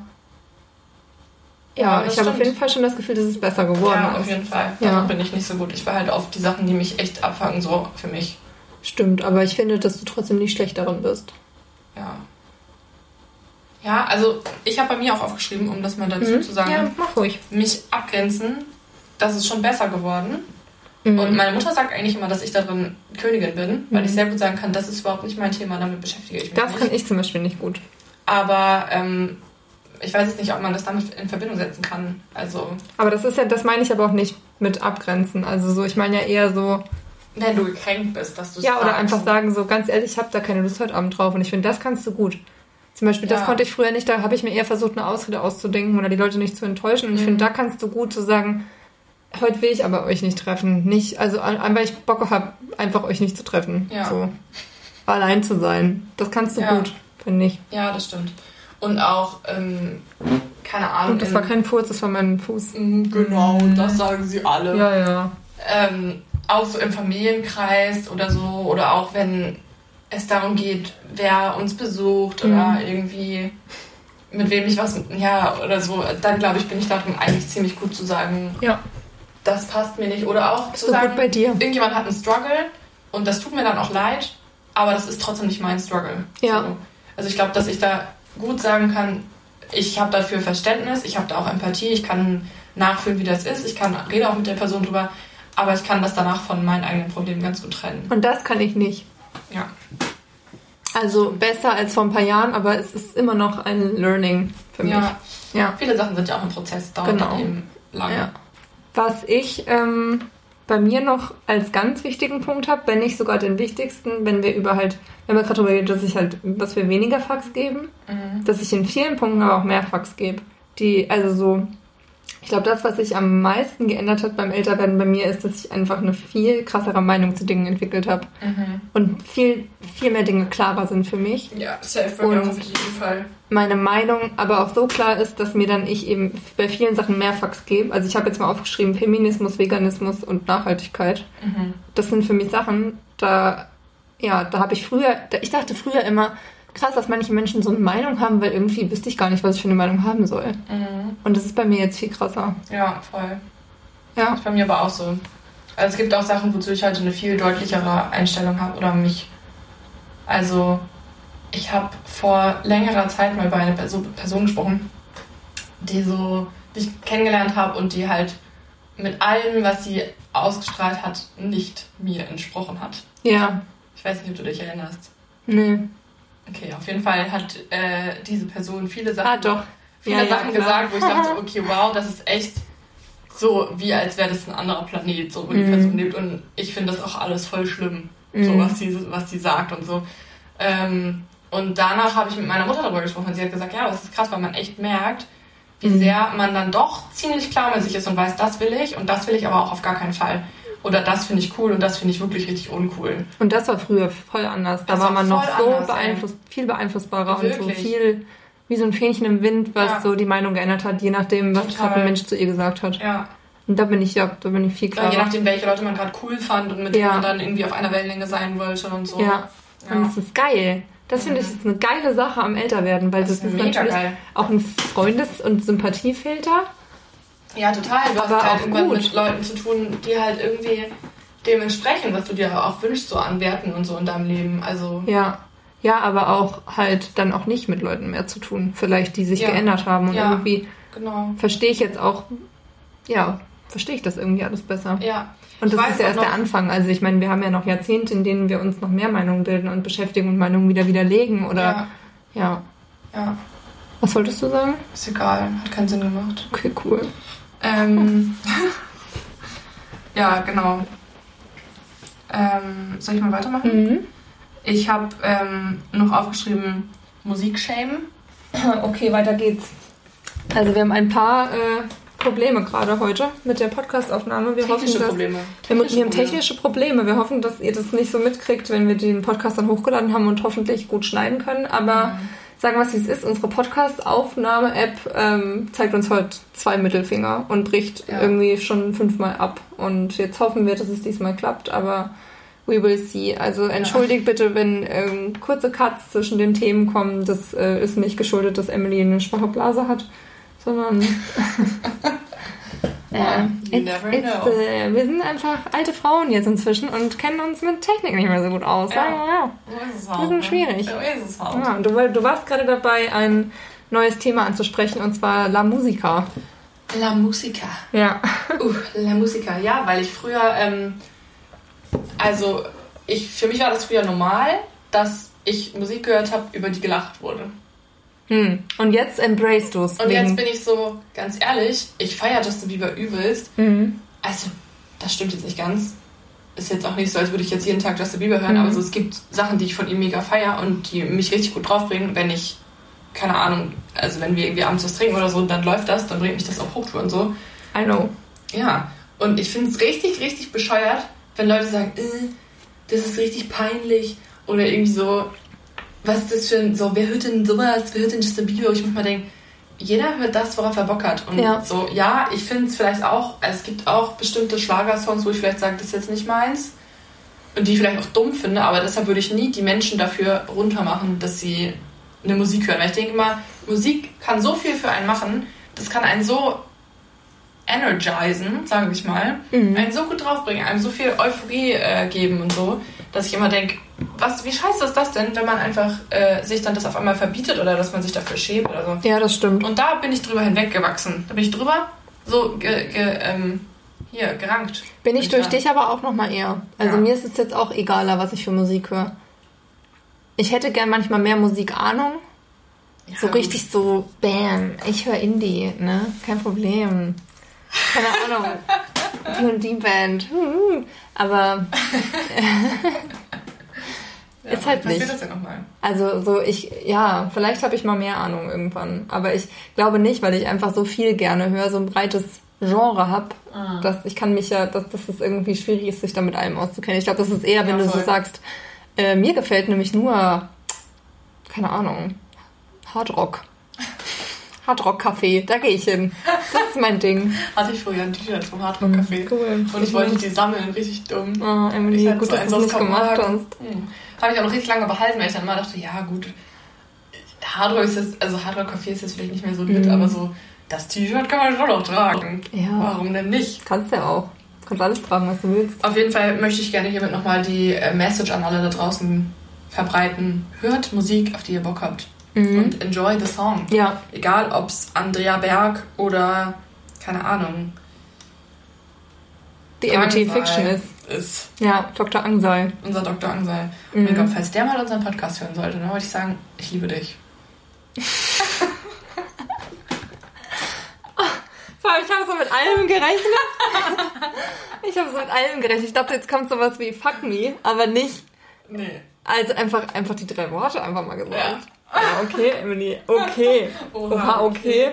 ja, Ja, ich habe auf jeden Fall schon das Gefühl, dass es besser geworden Ja, auf ist. jeden Fall. Ja. Darum bin ich nicht so gut. Ich war halt oft die Sachen, die mich echt abfangen, so für mich. Stimmt, aber ich finde, dass du trotzdem nicht schlecht darin bist. Ja. Ja, also ich habe bei mir auch aufgeschrieben, um das mal dazu zu sagen, Mhm. Ja, mach ruhig. mich abgrenzen, das ist schon besser geworden. Mhm. Und meine Mutter sagt eigentlich immer, dass ich darin Königin bin, weil ich sehr gut sagen kann, das ist überhaupt nicht mein Thema, damit beschäftige ich mich das nicht. kann ich zum Beispiel nicht gut. Aber ähm, ich weiß jetzt nicht, ob man das damit in Verbindung setzen kann. Also, Aber das ist ja, das meine ich aber auch nicht mit abgrenzen. Also so, ich meine ja eher so, wenn du gekränkt bist, dass du es ja, oder einfach sagen, so ganz ehrlich, ich habe da keine Lust heute Abend drauf. Und ich finde, das kannst du gut. Zum Beispiel, das Ja. konnte ich früher nicht, da habe ich mir eher versucht, eine Ausrede auszudenken oder die Leute nicht zu enttäuschen. Und ich Mhm. finde, da kannst du gut zu sagen, heute will ich aber euch nicht treffen. Nicht, also weil ich Bock habe, einfach euch nicht zu treffen. Ja. So. Allein zu sein. Das kannst du Ja. gut, finde ich. Ja, das stimmt. Und auch, ähm, keine Ahnung. Und das war kein Furz, das war mein Fuß. Mm, Genau, das sagen sie alle. Ja, ja. Ähm, auch so im Familienkreis oder so, oder auch wenn es darum geht, wer uns besucht oder Mhm. irgendwie mit wem ich was, ja, oder so, dann glaube ich, bin ich darin eigentlich ziemlich gut zu sagen, Ja. Das passt mir nicht. Oder auch zu So sagen, bei dir. irgendjemand hat einen Struggle und das tut mir dann auch leid, aber das ist trotzdem nicht mein Struggle. Ja. So. Also ich glaube, dass ich da gut sagen kann, ich habe dafür Verständnis, ich habe da auch Empathie, ich kann nachfühlen, wie das ist, ich kann rede auch mit der Person drüber, aber ich kann das danach von meinen eigenen Problemen ganz gut trennen. Und das kann ich nicht. Ja. Also besser als vor ein paar Jahren, aber es ist immer noch ein Learning für mich. ja. Ja. Viele Sachen sind ja auch im Prozess, dauert Genau. eben lange. Ja. Was ich ähm, bei mir noch als ganz wichtigen Punkt habe, wenn nicht sogar den wichtigsten, wenn wir über halt, wenn wir gerade darüber reden, dass ich halt, dass wir weniger Fax geben, Mhm. dass ich in vielen Punkten aber auch mehr Fax gebe. Die, also so, ich glaube, das, was sich am meisten geändert hat beim Älterwerden bei mir, ist, dass ich einfach eine viel krassere Meinung zu Dingen entwickelt habe. Mhm. Und viel, viel mehr Dinge klarer sind für mich. Ja, safe bei mir auf jeden Fall. meine Meinung aber auch so klar ist, dass mir dann ich eben bei vielen Sachen mehr Fax gebe. Also ich habe jetzt mal aufgeschrieben Feminismus, Veganismus und Nachhaltigkeit. Mhm. Das sind für mich Sachen, da ja, da habe ich früher, da, ich dachte früher immer krass, dass manche Menschen so eine Meinung haben, weil irgendwie wüsste ich gar nicht, was ich für eine Meinung haben soll. Mhm. Und das ist bei mir jetzt viel krasser. Ja, voll. Ja. ist bei mir aber auch so. Also es gibt auch Sachen, wozu ich heute eine viel deutlichere Einstellung habe oder mich. Also ich habe vor längerer Zeit mal bei einer Perso- Person gesprochen, die so, die ich kennengelernt habe und die halt mit allem, was sie ausgestrahlt hat, nicht mir entsprochen hat. Ja. Ich weiß nicht, ob du dich erinnerst. Nee. Okay, auf jeden Fall hat äh, diese Person viele Sachen Ah, doch. viele Ja, ja, Sachen klar. gesagt, wo ich dachte, okay, wow, das ist echt so, wie als wäre das ein anderer Planet, so wo die Mhm. Person lebt. Und ich finde das auch alles voll schlimm, so Mhm. was sie, was sie sagt und so. Ähm, und danach habe ich mit meiner Mutter darüber gesprochen und sie hat gesagt, ja, das ist krass, weil man echt merkt, wie Mhm. sehr man dann doch ziemlich klar mit sich ist und weiß, das will ich und das will ich aber auch auf gar keinen Fall. Oder das finde ich cool und das finde ich wirklich richtig uncool. Und das war früher voll anders. Da Das war man noch so anders, ey. beeinflusst, viel beeinflussbarer und so Wirklich. viel wie so ein Fähnchen im Wind, was Ja. so die Meinung geändert hat, je nachdem, was gerade ein Mensch zu ihr gesagt hat. Ja. Und da bin ich ja, da bin ich viel Ja, klarer. je nachdem, welche Leute man gerade cool fand und mit denen Ja. man dann irgendwie auf einer Wellenlänge sein wollte und so. Ja. Ja. Und es ist geil. Das finde ich ist eine geile Sache am Älterwerden, weil Das das, ist ist natürlich geil. auch ein Freundes- und Sympathiefilter. Ja, total. Du Aber hast halt irgendwann gut. mit Leuten zu tun, die halt irgendwie dementsprechend, was du dir auch wünschst, so an Werten und so in deinem Leben. Also, Ja. Ja, aber auch halt dann auch nicht mit Leuten mehr zu tun, vielleicht die sich Ja. geändert haben und Ja. irgendwie genau. verstehe ich jetzt auch, ja, verstehe ich das irgendwie alles besser. Ja. Und das ist ja erst der Anfang. Also ich meine, wir haben ja noch Jahrzehnte, in denen wir uns noch mehr Meinungen bilden und beschäftigen und Meinungen wieder widerlegen oder Ja, ja. ja, Was wolltest du sagen? ist egal, hat keinen Sinn gemacht. Okay, cool. Ähm, ja, genau. Ähm, soll ich mal weitermachen? Mhm. Ich habe ähm, noch aufgeschrieben Musikshame. Okay, weiter geht's. Also wir haben ein paar äh, Probleme gerade heute mit der Podcastaufnahme. Wir hoffen, dass Probleme. wir, wir haben technische Probleme. Wir hoffen, dass ihr das nicht so mitkriegt, wenn wir den Podcast dann hochgeladen haben und hoffentlich gut schneiden können. Aber Mhm. Sagen wir es, wie es ist. Unsere Podcast-Aufnahme-App ähm, zeigt uns heute zwei Mittelfinger und bricht Ja. irgendwie schon fünfmal ab. Und jetzt hoffen wir, dass es diesmal klappt, aber we will see. Also entschuldigt bitte, wenn ähm, kurze Cuts zwischen den Themen kommen. Das äh, ist nicht geschuldet, dass Emily eine schwache Blase hat, sondern Ja, you it's- it's, äh, wir sind einfach alte Frauen jetzt inzwischen und kennen uns mit Technik nicht mehr so gut aus. Ja. Sagen wir mal. So ist es halt. schwierig. So ist es halt. Ja, du, du warst gerade dabei, ein neues Thema anzusprechen, und zwar La Musica. La Musica. Ja. Uh, La Musica, ja, weil ich früher, ähm, also ich, für mich war das früher normal, dass ich Musik gehört habe, über die gelacht wurde. Hm. Und jetzt embrace du es. Und jetzt bin ich so, ganz ehrlich, ich feiere Justin Bieber übelst. Mhm. Also, das stimmt jetzt nicht ganz. Ist jetzt auch nicht so, als würde ich jetzt jeden Tag Justin Bieber hören, Mhm. aber so, es gibt Sachen, die ich von ihm mega feiere und die mich richtig gut draufbringen, wenn ich, keine Ahnung, also wenn wir irgendwie abends was trinken oder so, dann läuft das, dann bringt mich das auf Hochtouren und so. I know. Ja, und ich finde es richtig, richtig bescheuert, wenn Leute sagen, äh, das ist richtig peinlich oder irgendwie so, was ist das für ein, so, wer hört denn sowas, wer hört denn Justin Bieber? Ich muss mal denken, jeder hört das, worauf er Bock hat. Und Ja. so, ja, ich finde es vielleicht auch, also es gibt auch bestimmte Schlagersongs, wo ich vielleicht sage, das ist jetzt nicht meins und die ich vielleicht auch dumm finde, aber deshalb würde ich nie die Menschen dafür runtermachen, dass sie eine Musik hören. Weil ich denke immer, Musik kann so viel für einen machen, das kann einen so energisen, sage ich mal, Mhm. einen so gut draufbringen, einem so viel Euphorie äh, geben und so, dass ich immer denke, was, wie scheiße ist das denn, wenn man einfach äh, sich dann das auf einmal verbietet oder dass man sich dafür schämt oder so. Ja, das stimmt. Und da bin ich drüber hinweggewachsen. Da bin ich drüber so ge, ge, ähm, hier gerankt. Bin ich durch dran. dich aber auch nochmal eher. Also Ja. mir ist es jetzt auch egaler, was ich für Musik höre. Ich hätte gern manchmal mehr Musikahnung. Ja, So gut. richtig so, bam, ich höre Indie, ne? Kein Problem. Keine Ahnung. Die und die Band. Aber Ja, ist halt nicht. das denn nochmal? Also so ich, ja, vielleicht habe ich mal mehr Ahnung irgendwann. Aber ich glaube nicht, weil ich einfach so viel gerne höre, so ein breites Genre habe, Ah. dass ich kann mich ja, dass, dass es irgendwie schwierig ist, sich da mit allem auszukennen. Ich glaube, das ist eher, wenn Ja, du so sagst, äh, mir gefällt nämlich nur, keine Ahnung, Hardrock. Hardrock-Café, da gehe ich hin. Das ist mein Ding. Hatte ich früher ein T-Shirt vom Hardrock Café. Cool. Und ich wollte die sammeln, richtig dumm. Oh, Emily, Ich hatte gut, so dass du nicht gemacht hast. Hm. Habe ich auch noch richtig lange behalten, weil ich dann immer dachte, ja gut, Hardrock ist jetzt, also Hardrock Café ist jetzt vielleicht nicht mehr so lit, Mhm. aber so, das T-Shirt kann man schon noch tragen. Ja. Warum denn nicht? Kannst ja auch. Kannst alles tragen, was du willst. Auf jeden Fall möchte ich gerne hiermit nochmal die äh, Message an alle da draußen verbreiten. Hört Musik, auf die ihr Bock habt. Mhm. Und enjoy the song. Ja, Egal, ob es Andrea Berg oder, keine Ahnung, die Drangsal Fiction ist. ist. Ja, Dr. Angsal. Unser Dr. Angsal. Mhm. Oh mein Gott, falls der mal unseren Podcast hören sollte, dann wollte ich sagen, ich liebe dich. Ich habe so mit allem gerechnet. ich habe so mit allem gerechnet. Ich dachte, jetzt kommt sowas wie Fuck me, aber nicht. Nee. Also einfach, einfach die drei Worte einfach mal gesagt. Ja. Ja, okay, Emily. Okay. Oha, Oha, okay.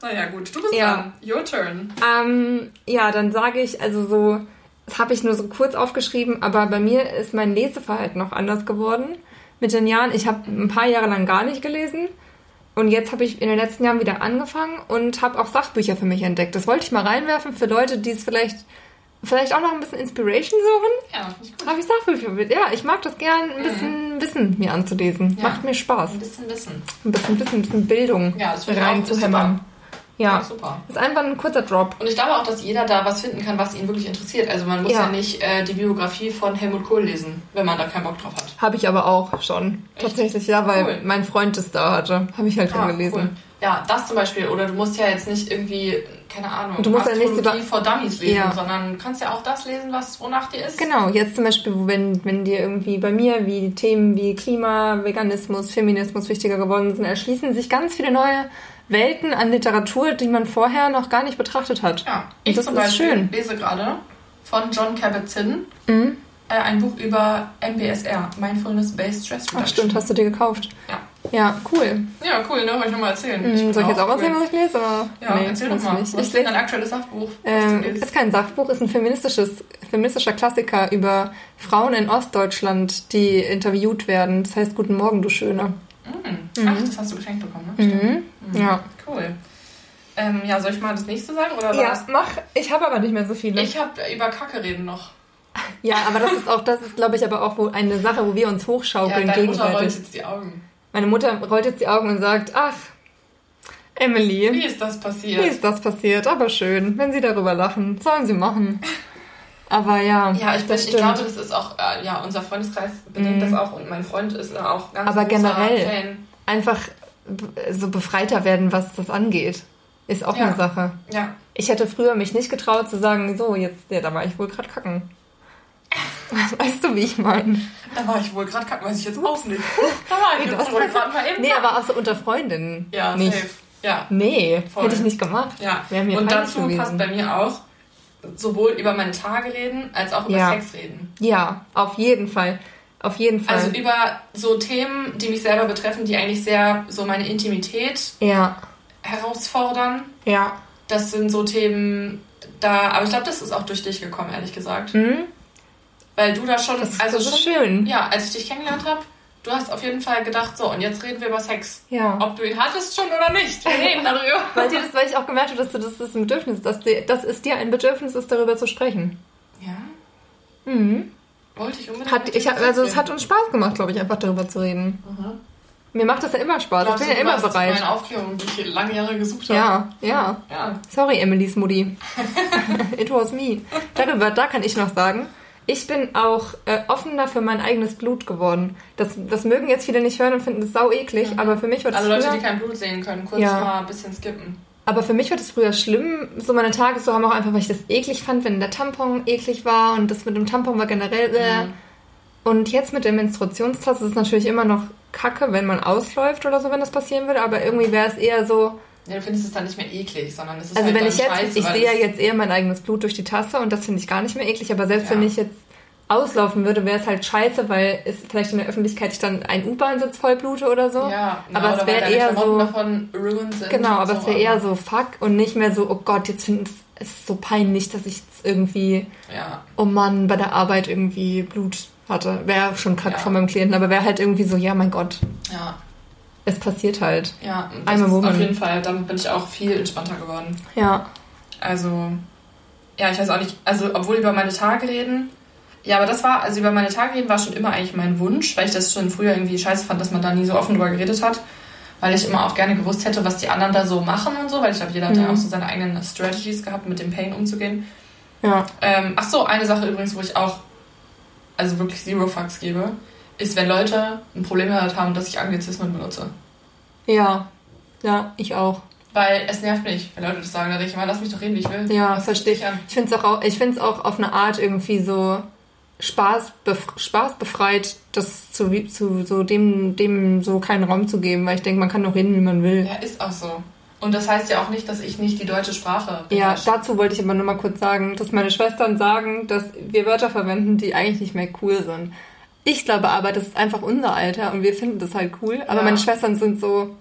Naja, gut, du bist Ja. dran. Your turn. Ähm, ja, dann sage ich, also so, das habe ich nur so kurz aufgeschrieben, aber bei mir ist mein Leseverhalten noch anders geworden mit den Jahren. Ich habe ein paar Jahre lang gar nicht gelesen und jetzt habe ich in den letzten Jahren wieder angefangen und habe auch Sachbücher für mich entdeckt. Das wollte ich mal reinwerfen für Leute, die es vielleicht, vielleicht auch noch ein bisschen Inspiration suchen. Ja, finde ich gut. Habe ich mit. Ja, ich mag das gern, ein bisschen Wissen mir anzulesen. Ja. Macht mir Spaß. Ein bisschen Wissen. Ein bisschen Wissen, ein bisschen Bildung Ja, reinzuhämmern. Ja, super. ist einfach ein kurzer Drop. Und ich glaube auch, dass jeder da was finden kann, was ihn wirklich interessiert. Also man muss Ja. ja, nicht äh, die Biografie von Helmut Kohl lesen, wenn man da keinen Bock drauf hat. Habe ich aber auch schon. Echt? Tatsächlich, ja, weil Cool. mein Freund es da hatte. Habe ich halt schon Ah, gelesen. cool. Ja, das zum Beispiel. Oder du musst ja jetzt nicht irgendwie, keine Ahnung, Du musst ja nicht Astrologie über- for Dummies lesen, Ja. sondern du kannst ja auch das lesen, was wonach dir ist. Genau, jetzt zum Beispiel, wenn, wenn dir irgendwie bei mir wie Themen wie Klima, Veganismus, Feminismus wichtiger geworden sind, erschließen sich ganz viele neue Welten an Literatur, die man vorher noch gar nicht betrachtet hat. Ja, Und ich das zum ist Beispiel schön. lese gerade von John Kabat-Zinn Mhm. äh, ein Buch über MBSR, Mindfulness-Based Stress Reduction. Ach stimmt, hast du dir gekauft. Ja. Ja, cool. Ja, cool, ne? Wollte ich nochmal erzählen. Mhm, bin soll ich jetzt auch cool. erzählen, was ich lese? Oder? Ja, erzähl doch mal. Nicht. Was Ich ist denn lese, dein aktuelles Sachbuch? ähm, ist kein Sachbuch, ist ein feministisches, feministischer Klassiker über Frauen in Ostdeutschland, die interviewt werden. Das heißt Guten Morgen, du Schöne. Mhm. Ach, das hast du geschenkt bekommen, ne? Stimmt. Mhm. Ja. Cool. Ähm, ja, soll ich mal das nächste sagen? Oder Ja, was? mach. Ich habe aber nicht mehr so viele. Ich habe über Kacke reden noch. Ja, aber das ist auch, das ist, glaube ich, aber auch wo eine Sache, wo wir uns Ja, hochschaukeln deine Mutter rollt gegenseitig. jetzt die Augen. Meine Mutter rollt jetzt die Augen und sagt, ach, Emily, Wie ist das passiert? wie ist das passiert? Aber schön, wenn Sie darüber lachen, sollen Sie machen. Aber ja, Ja, ich, bin, ich glaube, das ist auch, äh, ja, unser Freundeskreis benimmt Mhm. das auch und mein Freund ist da auch ganz Aber generell. Fan. Einfach so befreiter werden, was das angeht, ist auch Ja. eine Sache. Ja, Ich hätte früher mich nicht getraut zu sagen, so, jetzt, ja, da war ich wohl gerade kacken. Weißt du, wie ich meine? da war ich wohl gerade kacken, weiß ich jetzt auch nicht. Da war ich Nee, wohl gerade mal eben Nee, kacken. aber auch so unter Freundinnen. Ja, nicht. safe. Ja, Nee, Voll. hätte ich nicht gemacht. ja. Und dazu gewesen. passt bei mir auch sowohl über meine Tage reden, als auch über Ja. Sex reden. Ja, auf jeden Fall. Auf jeden Fall. Also über so Themen, die mich selber betreffen, die eigentlich sehr so meine Intimität ja, herausfordern. ja. Das sind so Themen, da, aber ich glaube, das ist auch durch dich gekommen, ehrlich gesagt. Hm? Weil du da schon, Das, also das ist schon, schön. ja, als ich dich kennengelernt habe, du hast auf jeden Fall gedacht, so, und jetzt reden wir über Sex. Ja. Ob du ihn hattest schon oder nicht, wir reden darüber. Weil, dir das, weil ich auch gemerkt habe, dass du das ist ein Bedürfnis, dass dir, dass es dir ein Bedürfnis ist, darüber zu sprechen. Ja, Mhm. wollte ich unbedingt. Hat, ich, also es hat uns Spaß gemacht, glaube ich, einfach darüber zu reden. Mhm. Mir macht das ja immer Spaß. Glaubst ich bin ja immer bereit. Meine Aufklärung, die ich lange Jahre gesucht habe. Ja, ja. Ja. Sorry, Emilys Mutti. It was me. Darüber, da kann ich noch sagen, ich bin auch äh, offener für mein eigenes Blut geworden. Das, das mögen jetzt viele nicht hören und finden das sau eklig, aber für mich war das Also Leute, früher, die kein Blut sehen können, kurz Ja. mal ein bisschen skippen. aber für mich war das früher schlimm. So meine Tage so haben auch einfach, weil ich das eklig fand, wenn der Tampon eklig war und das mit dem Tampon war generell. Äh. Mhm. Und jetzt mit der Menstruationstasse ist es natürlich immer noch kacke, wenn man ausläuft oder so, wenn das passieren würde. Aber irgendwie wäre es eher so, Ja, du findest es dann nicht mehr eklig, sondern es ist Also halt wenn ich jetzt, scheiße, ich sehe ja jetzt eher mein eigenes Blut durch die Tasse und das finde ich gar nicht mehr eklig, aber selbst Ja. wenn ich jetzt auslaufen würde, wäre es halt scheiße, weil es vielleicht in der Öffentlichkeit ich dann einen U-Bahn-Sitz voll blute oder so. Ja, na, aber oder es weil wäre eher so, genau, aber so, es wäre eher so fuck und nicht mehr so, oh Gott, jetzt finde ich es ist so peinlich, dass ich jetzt irgendwie, Ja, oh Mann, bei der Arbeit irgendwie Blut hatte. Wäre schon kacke Ja. von meinem Klienten, aber wäre halt irgendwie so, ja, mein Gott, ja, es passiert halt. ja. I'm Das woman. auf jeden Fall, damit bin ich auch viel entspannter geworden. Ja. Also, ja, ich weiß auch nicht, also obwohl über meine Tage reden, ja, aber das war, also über meine Tage reden war schon immer eigentlich mein Wunsch, weil ich das schon früher irgendwie scheiße fand, dass man da nie so offen drüber geredet hat. Weil ich immer auch gerne gewusst hätte, was die anderen da so machen und so, weil ich glaube, jeder hat ja Mhm. auch so seine eigenen Strategies gehabt, mit dem Pain umzugehen. Ja. Ähm, ach so, eine Sache übrigens, wo ich auch also wirklich Zero Fucks gebe, ist, wenn Leute ein Problem damit haben, dass ich Anglizismen benutze. Ja. Ja, ich auch. Weil es nervt mich, wenn Leute das sagen. Da denke ich immer, lass mich doch reden, wie ich will. Ja, Was verstehe ich. an? Ich finde es auch, ich find's auch auf eine Art irgendwie so Spaß, bef Spaß befreit, das zu, zu so dem, dem so keinen Raum zu geben, weil ich denke, man kann doch reden, wie man will. Ja, ist auch so. Und das heißt ja auch nicht, dass ich nicht die deutsche Sprache Ja, beherrsche. dazu wollte ich aber nur mal kurz sagen, dass meine Schwestern sagen, dass wir Wörter verwenden, die eigentlich nicht mehr cool sind. Ich glaube aber, das ist einfach unser Alter und wir finden das halt cool. Aber Ja. meine Schwestern sind so,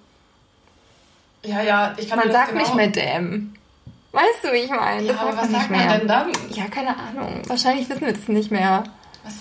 ja, ja, ich kann man sagt genau... nicht mehr damn. Weißt du, wie ich meine? Ja, aber was sagt man mehr. denn dann? Ja, keine Ahnung. Wahrscheinlich wissen wir das nicht mehr.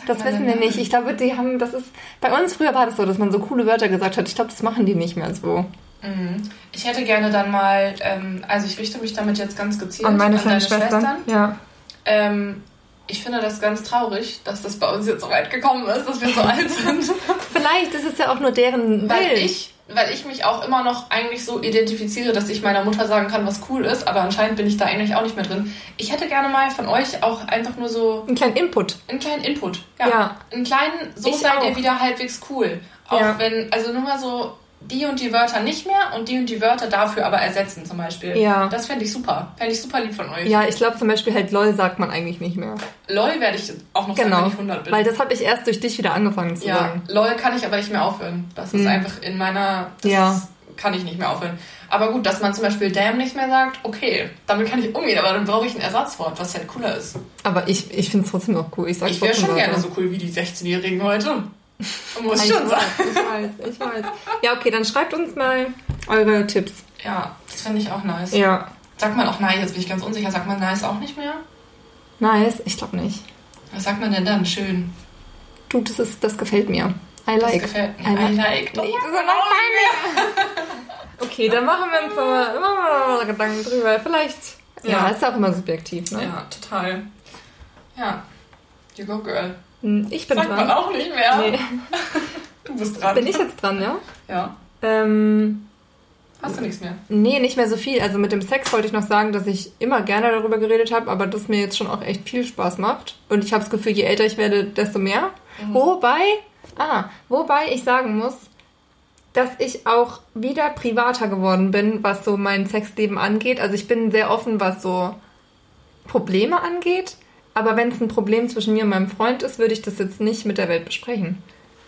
Das wissen wir nicht. Ich glaube, die haben, das ist, bei uns früher war das so, dass man so coole Wörter gesagt hat. Ich glaube, das machen die nicht mehr so. Mhm. Ich hätte gerne dann mal, ähm, also ich richte mich damit jetzt ganz gezielt An meine deine kleinen Schwestern. Ja. Ähm, ich finde das ganz traurig, dass das bei uns jetzt so weit gekommen ist, dass wir so alt sind. Vielleicht ist es ja auch nur deren Weil Bild. ich, weil ich mich auch immer noch eigentlich so identifiziere, dass ich meiner Mutter sagen kann, was cool ist, aber anscheinend bin ich da eigentlich auch nicht mehr drin. Ich hätte gerne mal von euch auch einfach nur so Einen kleinen Input. einen kleinen Input. Ja. Ja. Einen kleinen, so Ich seid auch. ihr wieder halbwegs cool. Auch Ja. wenn, also nur mal so die und die Wörter nicht mehr und die und die Wörter dafür aber ersetzen zum Beispiel. Ja. Das fände ich super. Fände ich super lieb von euch. Ja, ich glaube zum Beispiel halt LOL sagt man eigentlich nicht mehr. LOL werde ich auch noch sagen, Genau. wenn ich 100 bin. Weil das habe ich erst durch dich wieder angefangen zu ja, sagen. LOL kann ich aber nicht mehr aufhören. Das ist Hm. einfach in meiner... Das Ja. kann ich nicht mehr aufhören. Aber gut, dass man zum Beispiel damn nicht mehr sagt, okay, damit kann ich umgehen, aber dann brauche ich ein Ersatzwort, was halt cooler ist. Aber ich, ich finde es trotzdem noch cool. Ich, Ich wäre schon gerne so cool wie die 16-Jährigen heute. Muss ich schon weiß, sagen. ich weiß, ich weiß. Ja, okay, dann schreibt uns mal eure Tipps. Ja, das finde ich auch nice. Ja. Sagt man auch nice, jetzt bin ich ganz unsicher. Sagt man nice auch nicht mehr? Nice, ich glaube nicht. Was sagt man denn dann? Schön. Du, das, ist, das gefällt mir. I Das like. gefällt mir. I like. I like. Nee, das ist noch Okay, dann machen wir uns mal, wir mal Gedanken drüber. Vielleicht. Ja, Ja. ist auch immer subjektiv, ne? Ja, total. Ja. You go, girl. Hm, Ich bin Sagt man dran. auch nicht mehr. Nee. Du bist dran. Bin ich jetzt dran, ja? Ja. Ähm, Hast du nichts mehr? nee, nicht mehr so viel. Also mit dem Sex wollte ich noch sagen, dass ich immer gerne darüber geredet habe, aber das mir jetzt schon auch echt viel Spaß macht. Und ich habe das Gefühl, je älter ich werde, desto mehr. Wobei, ah, wobei ich sagen muss, dass ich auch wieder privater geworden bin, was so mein Sexleben angeht. Also ich bin sehr offen, was so Probleme angeht. Aber wenn es ein Problem zwischen mir und meinem Freund ist, würde ich das jetzt nicht mit der Welt besprechen.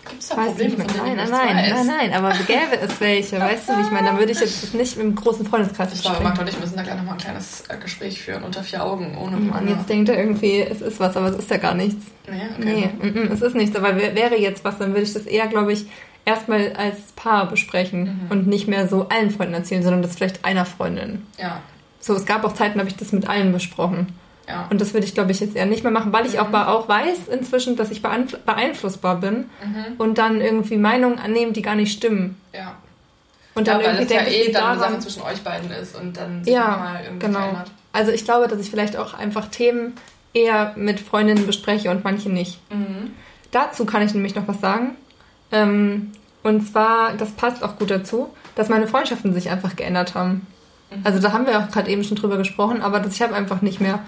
Gibt es da Probleme, nicht von mehr. denen Nein, nein, nein, nein, nein, aber gäbe es welche, weißt du, wie ich meine? Dann würde ich jetzt das nicht im großen Freundeskreis Ich glaube, besprechen. Magda und ich müssen da gleich nochmal ein kleines äh, Gespräch führen, unter vier Augen, ohne Mann, Corona. jetzt denkt er irgendwie, es ist was, aber es ist ja gar nichts. Nee, okay. Nee, mm, mm, es ist nichts, aber wär- wäre jetzt was, dann würde ich das eher, glaube ich, erstmal als Paar besprechen und nicht mehr so allen Freunden erzählen, sondern das vielleicht einer Freundin. Ja, So, es gab auch Zeiten, da habe ich das mit allen besprochen. Ja. Und das würde ich, glaube ich, jetzt eher nicht mehr machen, weil ich auch, auch weiß inzwischen, dass ich beeinfl- beeinflussbar bin Mhm. und dann irgendwie Meinungen annehmen, die gar nicht stimmen. ja. Und ja, dann weil irgendwie das ja denke, eh ich dann eine Sache zwischen euch beiden ist und dann sich Ja, nochmal irgendwie genau. verändert. Also ich glaube, dass ich vielleicht auch einfach Themen eher mit Freundinnen bespreche und manche nicht. Mhm. Dazu kann ich nämlich noch was sagen. Ähm, und zwar, das passt auch gut dazu, dass meine Freundschaften sich einfach geändert haben. Mhm. Also da haben wir auch gerade eben schon drüber gesprochen, aber das, ich habe einfach nicht mehr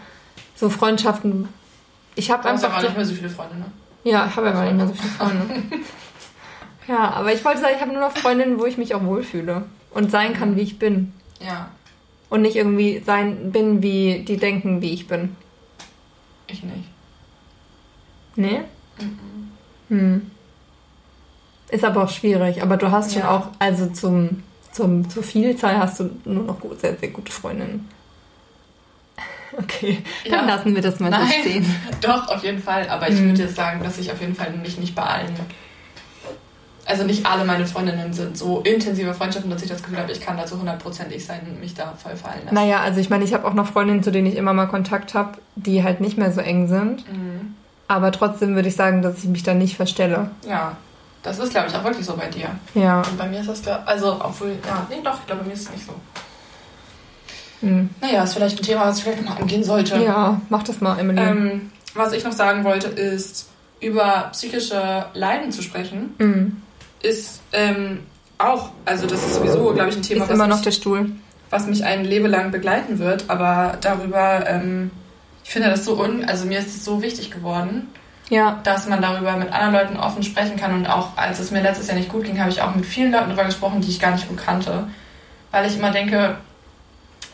so Freundschaften. Ich habe Du hast einfach. aber nicht mehr so viele Freunde, ne? Ja, ich habe einfach nicht mehr so viele Freunde. ja, aber ich wollte sagen, ich habe nur noch Freundinnen, wo ich mich auch wohlfühle und sein kann, wie ich bin. Ja, Und nicht irgendwie sein bin, wie die denken, wie ich bin. ich nicht. Nee? Hm. Ist aber auch schwierig. Aber du hast schon Ja. auch, also zum, zum, zur Vielzahl hast du nur noch gut, sehr, sehr gute Freundinnen. Okay, dann Ja. lassen wir das mal so Nein, stehen. doch, auf jeden Fall. Aber ich Mhm. würde jetzt sagen, dass ich auf jeden Fall mich nicht bei allen. Also nicht alle meine Freundinnen sind so intensive Freundschaften, dass ich das Gefühl habe, ich kann da so hundertprozentig sein und mich da voll fallen lassen. Naja, also ich meine, ich habe auch noch Freundinnen, zu denen ich immer mal Kontakt habe, die halt nicht mehr so eng sind. Mhm. Aber trotzdem würde ich sagen, dass ich mich da nicht verstelle. Ja, das ist, glaube ich, auch wirklich so bei dir. Ja. Und bei mir ist das, also, obwohl, ja, nee, doch, ich glaube, bei mir ist es nicht so. Hm. Naja, ist vielleicht ein Thema, was ich vielleicht nochmal angehen sollte. Ja, mach das mal, Emily. Ähm, was ich noch sagen wollte, ist, über psychische Leiden zu sprechen, Hm. ist ähm, auch, also das ist sowieso, glaube ich, ein Thema, Ist immer was, noch mich, der Stuhl. was mich ein Leben lang begleiten wird, aber darüber, ähm, ich finde das so un, also mir ist es so wichtig geworden, Ja. dass man darüber mit anderen Leuten offen sprechen kann und auch als es mir letztes Jahr nicht gut ging, habe ich auch mit vielen Leuten darüber gesprochen, die ich gar nicht gut kannte, weil ich immer denke,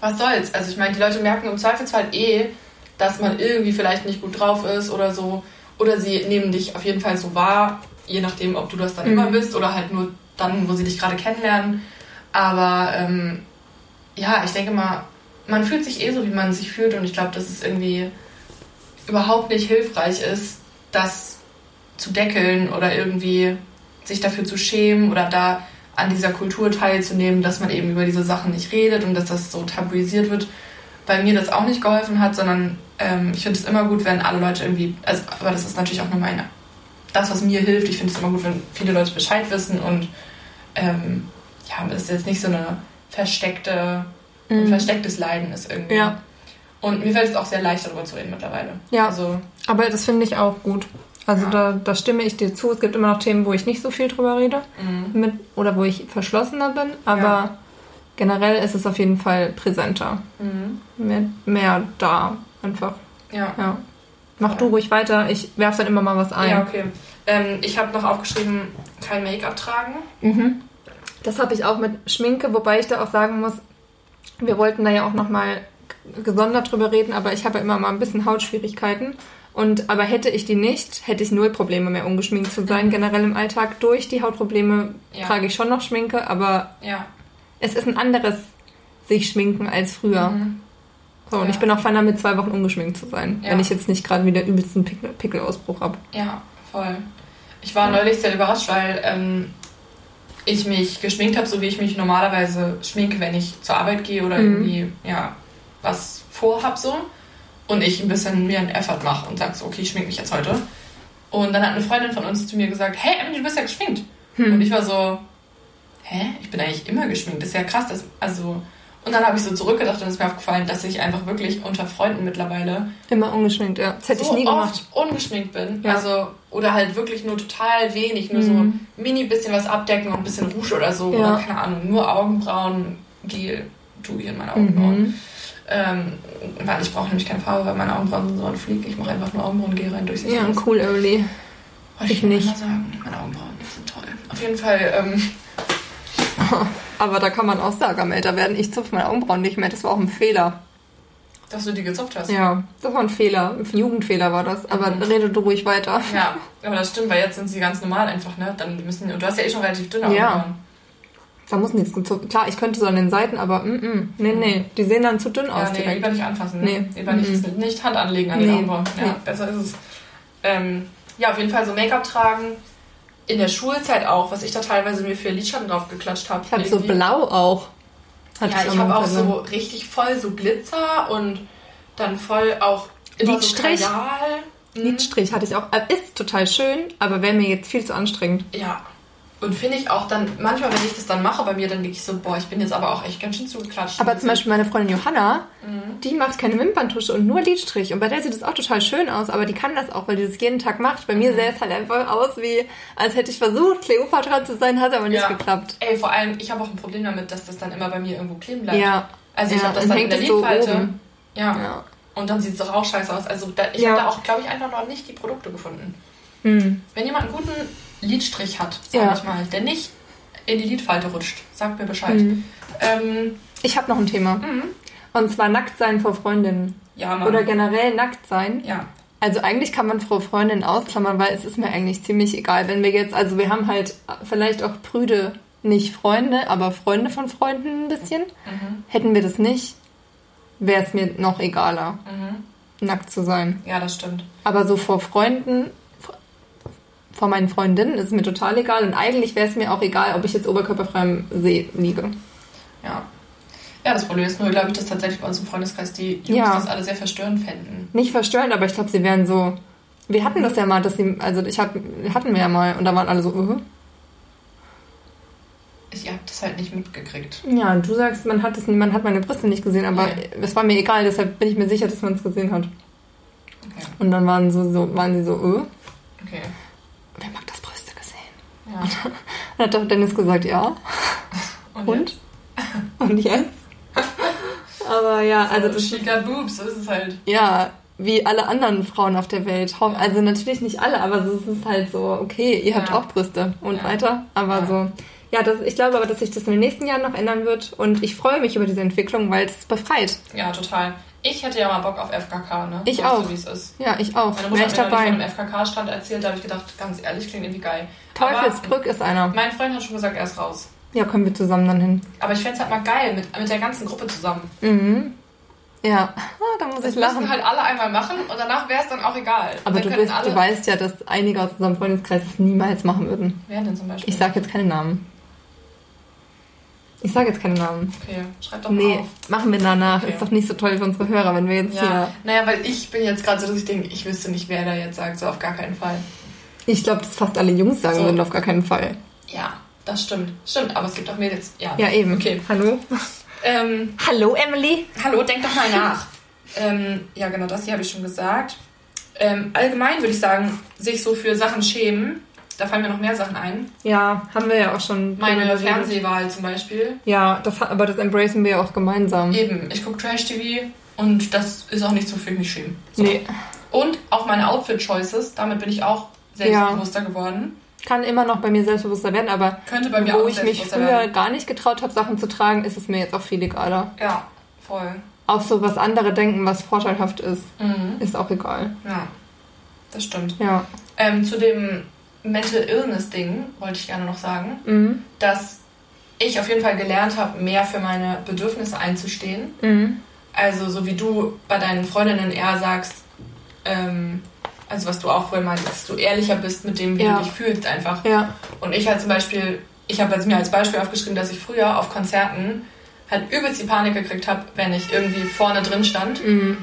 was soll's? Also ich meine, die Leute merken im Zweifelsfall eh, dass man irgendwie vielleicht nicht gut drauf ist oder so. Oder sie nehmen dich auf jeden Fall so wahr, je nachdem, ob du das dann Mhm. immer bist oder halt nur dann, wo sie dich gerade kennenlernen. Aber ähm, ja, ich denke mal, man fühlt sich eh so, wie man sich fühlt und ich glaube, dass es irgendwie überhaupt nicht hilfreich ist, das zu deckeln oder irgendwie sich dafür zu schämen oder da an dieser Kultur teilzunehmen, dass man eben über diese Sachen nicht redet und dass das so tabuisiert wird. Bei mir das auch nicht geholfen hat, sondern ähm, ich finde es immer gut, wenn alle Leute irgendwie, also, aber das ist natürlich auch nur meine, das, was mir hilft. Ich finde es immer gut, wenn viele Leute Bescheid wissen und ähm, ja, das ist jetzt nicht so eine versteckte, ein Mhm. verstecktes Leiden ist irgendwie. Ja. Und mir fällt es auch sehr leicht, darüber zu reden mittlerweile. Ja. Also, Aber das finde ich auch gut. Also Ja. da, da stimme ich dir zu. Es gibt immer noch Themen, wo ich nicht so viel drüber rede mh. mit, oder wo ich verschlossener bin, aber Ja. generell ist es auf jeden Fall präsenter. Mhm. Mehr, mehr da einfach. ja. Ja. Mach du ruhig weiter. Ich werfe dann immer mal was ein. Ja, okay. Ähm, ich habe noch aufgeschrieben, kein Make-up tragen. Mhm. Das habe ich auch mit Schminke, wobei ich da auch sagen muss, wir wollten da ja auch nochmal gesondert drüber reden, aber ich habe ja immer mal ein bisschen Hautschwierigkeiten. Und aber hätte ich die nicht, hätte ich null Probleme mehr, ungeschminkt zu sein, generell im Alltag. Durch die Hautprobleme Ja. trage ich schon noch Schminke, aber Ja. es ist ein anderes sich schminken als früher. So, und Ja. ich bin auch fein damit, zwei Wochen ungeschminkt zu sein, wenn ich jetzt nicht gerade wieder übelsten Pickel Pickelausbruch habe. Ja, voll. Ich war neulich sehr überrascht, weil ähm, ich mich geschminkt habe, so wie ich mich normalerweise schminke, wenn ich zur Arbeit gehe oder Mhm. irgendwie ja, was vorhab so. Und ich ein bisschen mehr einen Effort mache und sage so, okay, ich schmink mich jetzt heute. Und dann hat eine Freundin von uns zu mir gesagt, hey Emily, du bist ja geschminkt. Hm. Und ich war so, hä? Ich bin eigentlich immer geschminkt. Das ist ja krass. Das, also, und dann habe ich so zurückgedacht und es ist mir aufgefallen, dass ich einfach wirklich unter Freunden mittlerweile Immer ungeschminkt, ja. Das hätte so ich nie oft gemacht. ungeschminkt bin. Ja. Also, oder halt wirklich nur total wenig, nur Mhm. so mini bisschen was abdecken und ein bisschen Rouge oder so. Ja. Oder keine Ahnung, nur Augenbrauen, Gel, tu hier in meine Augenbrauen. Mhm. Ähm, weil ich brauche nämlich keine Farbe, weil meine Augenbrauen sind so ein Flieg. Ich mache einfach nur Augenbrauengel rein durch Ja, cool, Emily. Wollte ich nur nicht. mal sagen, meine Augenbrauen sind toll. Auf jeden Fall, ähm, Aber da kann man auch sagen, am älter werden, ich zupfe meine Augenbrauen nicht mehr. Das war auch ein Fehler. dass du die gezupft hast. Ja, das war ein Fehler. Ein Jugendfehler war das. Aber Mhm. rede du ruhig weiter. Ja, aber das stimmt, weil jetzt sind sie ganz normal einfach, ne? Dann müssen, und du hast ja eh schon relativ dünne Ja. Da muss nichts gezupft. Klar, ich könnte so an den Seiten, aber mm, mm, nee, nee. Die sehen dann zu dünn Ja, aus nee, direkt. lieber nicht anfassen. Nee. Lieber nicht, nicht Hand anlegen an den Nee. Augenbrauen. Ja, Nee. besser ist es. Ähm, ja, auf jeden Fall so Make-up tragen. In der Schulzeit auch, was ich da teilweise mir für Lidschatten drauf geklatscht habe. Ich habe so blau auch. Hatte Ja, ich habe auch so richtig voll so Glitzer und dann voll auch immer Lidstrich? so Kajal. Mhm. Lidstrich hatte ich auch. Äh, Ist total schön, aber wäre mir jetzt viel zu anstrengend. Ja. Und finde ich auch dann, manchmal, wenn ich das dann mache bei mir, dann denke ich so, boah, ich bin jetzt aber auch echt ganz schön zugeklatscht. Aber zum Beispiel meine Freundin Johanna, Mhm. die macht keine Wimperntusche und nur Lidstrich. Und bei der sieht es auch total schön aus, aber die kann das auch, weil die das jeden Tag macht. Bei mir Mhm. sähe es halt einfach aus, wie als hätte ich versucht, Cleopatra zu sein, hat aber nicht Ja. geklappt. Ey, vor allem, ich habe auch ein Problem damit, dass das dann immer bei mir irgendwo kleben bleibt. Ja. Also ich Ja, habe das dann dann in der so Lidfalte. oben. ja. Ja. Und dann sieht es doch auch scheiße aus. Also da, ich Ja. habe da auch, glaube ich, einfach noch nicht die Produkte gefunden. Hm. Wenn jemand einen guten Lidstrich hat, sag Ja. ich mal, der nicht in die Lidfalte rutscht, sagt mir Bescheid. Mhm. Ähm, Ich habe noch ein Thema. mhm. Und zwar nackt sein vor Freundinnen. Ja, Mann. Oder generell nackt sein. ja. Also eigentlich kann man vor Freundinnen ausklammern, weil es ist mir eigentlich ziemlich egal, wenn wir jetzt, also wir haben halt vielleicht auch prüde, nicht Freunde, aber Freunde von Freunden ein bisschen. Mhm. Hätten wir das nicht, wäre es mir noch egaler, Mhm. nackt zu sein. Ja, das stimmt. Aber so vor Freunden, vor meinen Freundinnen ist es mir total egal und eigentlich wäre es mir auch egal, ob ich jetzt oberkörperfrei im See liege. Ja. Ja, das Problem ist nur, glaube ich, dass tatsächlich bei uns im Freundeskreis die Jungs Ja. das alle sehr verstörend fänden. Nicht verstörend, aber ich glaube, sie wären so. Wir hatten das ja mal, dass sie, also ich hab, hatten wir ja mal und da waren alle so, uh. Ich habe das halt nicht mitgekriegt. Ja, du sagst, man hat es, man hat meine Brüste nicht gesehen, aber Nee. es war mir egal, deshalb bin ich mir sicher, dass man es gesehen hat. Okay. Und dann waren so, so waren sie so, uh, Okay. Wer mag das Brüste gesehen? Ja. Dann hat doch Dennis gesagt, ja. Und? Und? jetzt? Und jetzt? aber ja, also das got boobs, so ist es halt. ja, wie alle anderen Frauen auf der Welt. Also natürlich nicht alle, aber es ist halt so, okay, ihr habt Ja. auch Brüste und Ja. weiter. Aber Ja. so, ja, das, ich glaube aber, dass sich das in den nächsten Jahren noch ändern wird und ich freue mich über diese Entwicklung, weil es befreit. Ja, total. Ich hätte ja mal Bock auf FKK, ne? Ich weißt auch. Du, wie es ist. Ja, ich auch. Meine Mutter ich hat mir neulich von dabei. einem FKK-Stand erzählt, da habe ich gedacht, ganz ehrlich, klingt irgendwie geil. Teufelsbrück ist einer. Mein Freund hat schon gesagt, er ist raus. Ja, kommen wir zusammen dann hin. Aber ich fände es halt mal geil, mit, mit der ganzen Gruppe zusammen. Mhm. Ja, ah, da muss Das ich lachen. müssen halt alle einmal machen und danach wäre es dann auch egal. aber du, bist, alle, du weißt ja, dass einige aus unserem Freundeskreis es niemals machen würden. Wer denn zum Beispiel? Ich sage jetzt keine Namen. Ich sage jetzt keine Namen. Okay, schreib doch mal Nee, auf. machen wir danach. Okay. Ist doch nicht so toll für unsere Hörer, wenn wir jetzt Ja, hier. naja, weil ich bin jetzt gerade so, dass ich denke, ich wüsste nicht, wer da jetzt sagt, so auf gar keinen Fall. Ich glaube, dass fast alle Jungs sagen So. würden, auf gar keinen Fall. Ja, das stimmt. Stimmt, aber es gibt auch Mädels. Ja, Ja, eben. Okay. Hallo? Ähm, Hallo, Emily? hallo, denk doch mal nach. ähm, ja, genau, das hier habe ich schon gesagt. Ähm, allgemein würde ich sagen, sich so für Sachen schämen. Da fallen mir noch mehr Sachen ein. Ja, haben wir ja auch schon. Meine. Fernsehwahl zum Beispiel. Ja, das, hat- aber das embracen wir ja auch gemeinsam. Eben, ich gucke Trash-TV und das ist auch nichts, wofür ich mich schäme. So. Nee. Und auch meine Outfit-Choices, damit bin ich auch selbstbewusster geworden. Kann immer noch bei mir selbstbewusster werden, aber Könnte bei mir wo ich mich früher werden. gar nicht getraut habe, Sachen zu tragen, ist es mir jetzt auch viel egaler. Ja, voll. Auch so, was andere denken, was vorteilhaft ist, Mhm. ist auch egal. Ja, das stimmt. Ja. Ähm, zu dem Mental Illness-Ding wollte ich gerne noch sagen, Mhm. dass ich auf jeden Fall gelernt habe, mehr für meine Bedürfnisse einzustehen. Mhm. Also so wie du bei deinen Freundinnen eher sagst, ähm, also was du auch vorhin meintest, dass du ehrlicher bist mit dem, wie Ja. du dich fühlst einfach. Ja. Und ich halt zum Beispiel, ich habe jetzt mir als Beispiel aufgeschrieben, dass ich früher auf Konzerten halt übelst die Panik gekriegt habe, wenn ich irgendwie vorne drin stand Mhm.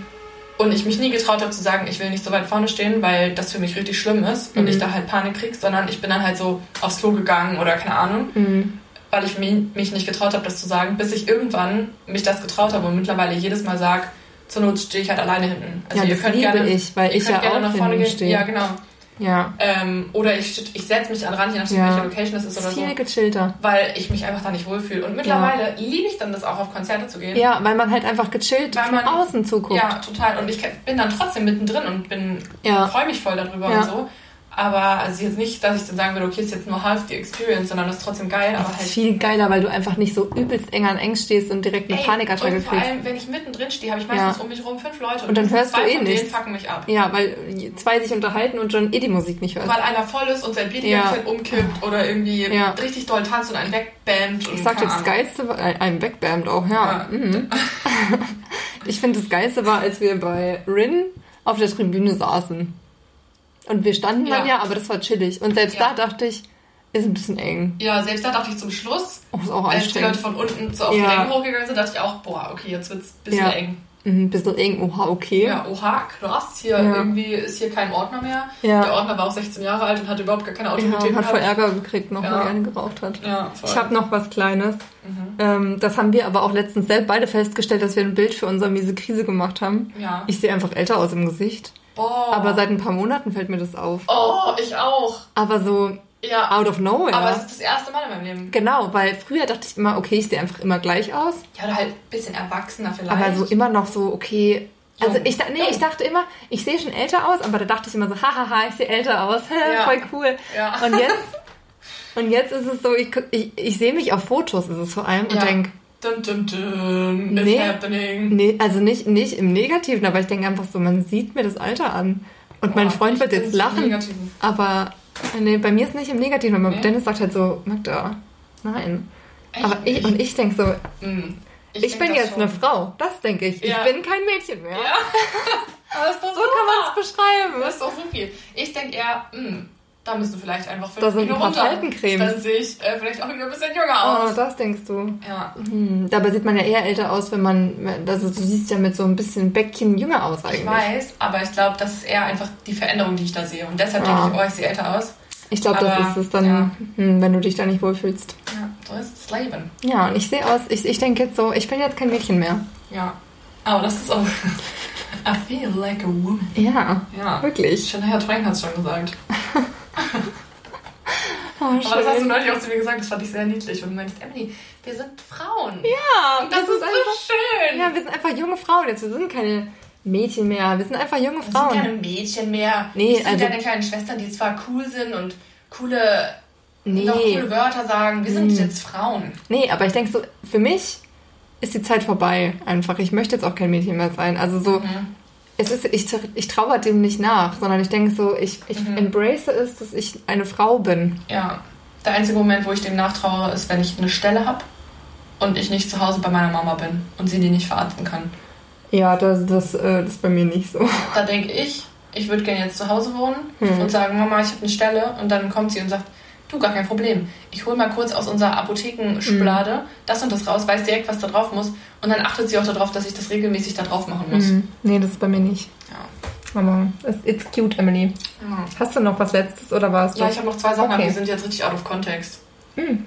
Und ich mich nie getraut habe zu sagen, ich will nicht so weit vorne stehen, weil das für mich richtig schlimm ist und Mhm. ich da halt Panik krieg, sondern ich bin dann halt so aufs Klo gegangen oder keine Ahnung, Mhm. weil ich mi- mich nicht getraut habe, das zu sagen, bis ich irgendwann mich das getraut habe und mittlerweile jedes Mal sag, zur Not stehe ich halt alleine hinten. Ja, das liebe ich, weil ihr ich könnt ja gerne auch nach vorne gehen. stehe. Ja, genau. Ja. Ähm, oder ich, ich setze mich an Rand, je nachdem, Ja. welche Location es ist oder Viel so, gechillter. weil ich mich einfach da nicht wohlfühle. Und mittlerweile liebe ich dann das auch, auf Konzerte zu gehen. Ja, weil man halt einfach gechillt Weil von man- außen zuguckt. Ja, total. Und ich bin dann trotzdem mittendrin und bin Ja. freue mich voll darüber Ja. und so. Aber also jetzt nicht, dass ich dann sagen würde, okay, ist jetzt nur half die Experience, sondern das ist trotzdem geil. Aber Das ist halt viel geiler, weil du einfach nicht so übelst eng an eng stehst und direkt eine Ey, Panikattacke und vor kriegst. allem, wenn ich mittendrin stehe, habe ich meistens Ja. um mich rum fünf Leute Und dann hörst du eh von denen nichts. fucken mich ab. Ja, weil zwei sich unterhalten und schon eh die Musik nicht hörst. Weil einer voll ist und sein die Ja. umkippt oder irgendwie Ja. richtig doll tanzt und einen wegbammt. und Ich sag dir, das. Geilste war, ein ein Backband auch, ja. Ja. Mhm. ich finde, das Geilste war, als wir bei Rin auf der Tribüne saßen. Und wir standen dann Ja. ja, aber das war chillig. Und selbst Ja. da dachte ich, ist ein bisschen eng. Ja, selbst da dachte ich zum Schluss, Oh, ist auch als die Leute von unten so auf die Ja. Ränge hochgegangen sind, dachte ich auch, boah, okay, jetzt wird's ein bisschen Ja. eng. Mhm, ein bisschen eng, oha, okay. Ja, oha, krass, hier Ja. irgendwie ist hier kein Ordner mehr. Ja. Der Ordner war auch 16 Jahre alt und hatte überhaupt gar keine Ja, Autorität und hat voll gehabt. Ärger gekriegt, noch Ja. weil er eine geraucht hat. Ja. Ich habe noch was Kleines. Mhm. Ähm, das haben wir aber auch letztens selbst beide festgestellt, dass wir ein Bild für unsere miese Krise gemacht haben. Ja. Ich sehe einfach älter aus im Gesicht. Boah. Aber seit ein paar Monaten fällt mir das auf. oh, ich auch. Aber so Ja. out of nowhere. Aber es ist das erste Mal in meinem Leben. genau, weil früher dachte ich immer, okay, ich sehe einfach immer gleich aus. Ja, oder halt ein bisschen erwachsener vielleicht. Aber so immer noch so, okay. Also Jung. ich, da- nee, Jung. ich dachte immer, ich sehe schon älter aus, aber da dachte ich immer so, hahaha, ich sehe älter aus, Ja. voll cool. Ja. Und jetzt, und jetzt ist es so, ich, ich, ich sehe mich auf Fotos, ist es vor allem, und Ja. denk, Dun, dun, dun, it's Nee. happening. nee, also nicht, nicht im Negativen, aber ich denke einfach so, man sieht mir das Alter an. Und mein Freund ich wird jetzt lachen, aber nee, bei mir ist nicht im Negativen, aber Nee? Dennis sagt halt so, Magda, nein. Echt aber ich, und ich denke so, Hm. ich, denk bin jetzt schon. eine Frau, das denke ich. Ja. Ich bin kein Mädchen mehr. Ja. So kann man es beschreiben. Das ist doch so viel. Ich denke eher, hm, da müssen vielleicht einfach fünf Da sind Kilo ein paar runter. Faltencremes. Dann sehe ich äh, vielleicht auch wieder ein bisschen jünger Oh, aus. das denkst du. Ja. Hm, dabei sieht man ja eher älter aus, wenn man, also du siehst ja mit so ein bisschen Bäckchen jünger aus eigentlich. Ich weiß, aber ich glaube, das ist eher einfach die Veränderung, die ich da sehe. Und deshalb Ja. denke ich, oh, ich sehe älter aus. Ich glaube, das ist es dann, ja. hm, wenn du dich da nicht wohlfühlst. Ja, so ist das Leben. Ja, und ich sehe aus, ich, ich denke jetzt so, ich bin jetzt kein Mädchen mehr. Ja. Aber das ist auch. I feel like a woman. Ja, Ja. wirklich. Shania Twain hat es schon gesagt. Oh, Aber das hast du neulich auch zu mir gesagt, das fand ich sehr niedlich. Und du meinst, Emily, wir sind Frauen. Ja, Und das, wir ist sind so schön. Ja, wir sind einfach junge Frauen jetzt. Wir sind keine Mädchen mehr. Wir sind einfach junge Wir sind Frauen. keine Mädchen mehr. Nee, wir sind also- deine kleinen Schwestern, die zwar cool sind und coole, Nee. noch coole Wörter sagen. Wir sind Hm. jetzt Frauen. Nee, aber ich denke so, für mich ist die Zeit vorbei einfach. Ich möchte jetzt auch kein Mädchen mehr sein. Also so, Mhm. Es ist, ich, ich trauere dem nicht nach, sondern ich denke so, ich, ich Mhm. embrace es, dass ich eine Frau bin. Ja. Der einzige Moment, wo ich dem nachtrauere, ist, wenn ich eine Stelle habe und ich nicht zu Hause bei meiner Mama bin und sie die nicht verarzten kann. Ja, das, das, äh, das ist bei mir nicht so. Da denke ich, ich würde gerne jetzt zu Hause wohnen Hm. und sagen, Mama, ich habe eine Stelle. Und dann kommt sie und sagt, du, gar kein Problem. Ich hole mal kurz aus unserer Apothekenschublade Hm. das und das raus, weiß direkt, was da drauf muss. Und dann achtet sie auch darauf, dass ich das regelmäßig da drauf machen muss. Mhm. Nee, das ist bei mir nicht. Ja. Aber es, it's cute, Emily. Ja. Hast du noch was Letztes oder du? Ja, ich habe noch zwei Sachen, aber Okay. die sind jetzt richtig out of context. Hm,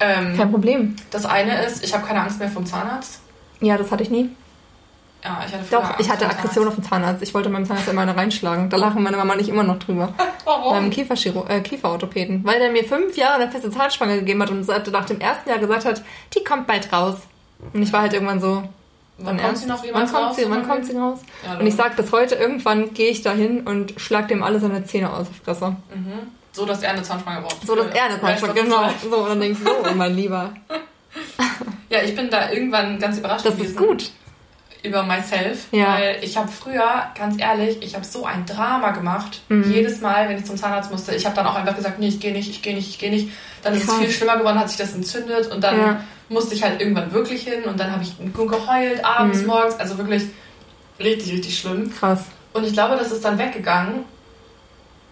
Ähm, kein Problem. das eine ist, ich habe keine Angst mehr vom Zahnarzt. Ja, das hatte ich nie. Ja, ich hatte Doch, ich hatte Aggression auf den Zahnarzt. Ich wollte meinem Zahnarzt immer eine reinschlagen. Da lachen meine Mama nicht immer noch drüber. Warum? Beim Kieferchiro äh, Kieferorthopäden. Weil der mir fünf Jahre eine feste Zahnspange gegeben hat und nach dem ersten Jahr gesagt hat, die kommt bald raus. Und ich war halt irgendwann so, Wann wann kommt sie noch Wann jemals kommt raus? sie, wann kommt sie raus? Ja, Und ich sag bis heute, irgendwann gehe ich da hin und schlag dem alle seine Zähne aus die Fresse. Mhm. So, dass er eine Zahnspange braucht. So, dass er eine Zahnspange, genau. So, und dann denkst du, oh mein Lieber. Ja, ich bin da irgendwann ganz überrascht Das gewesen. ist gut. Über myself, Ja. weil ich habe früher, ganz ehrlich, ich habe so ein Drama gemacht. Mhm. Jedes Mal, wenn ich zum Zahnarzt musste, ich habe dann auch einfach gesagt, nee, ich gehe nicht, ich gehe nicht, ich gehe nicht. Dann ist Krass. es viel schlimmer geworden, hat sich das entzündet und dann Ja. musste ich halt irgendwann wirklich hin und dann habe ich geheult, abends, Mhm. morgens, also wirklich richtig, richtig schlimm. Krass. Und ich glaube, das ist dann weggegangen.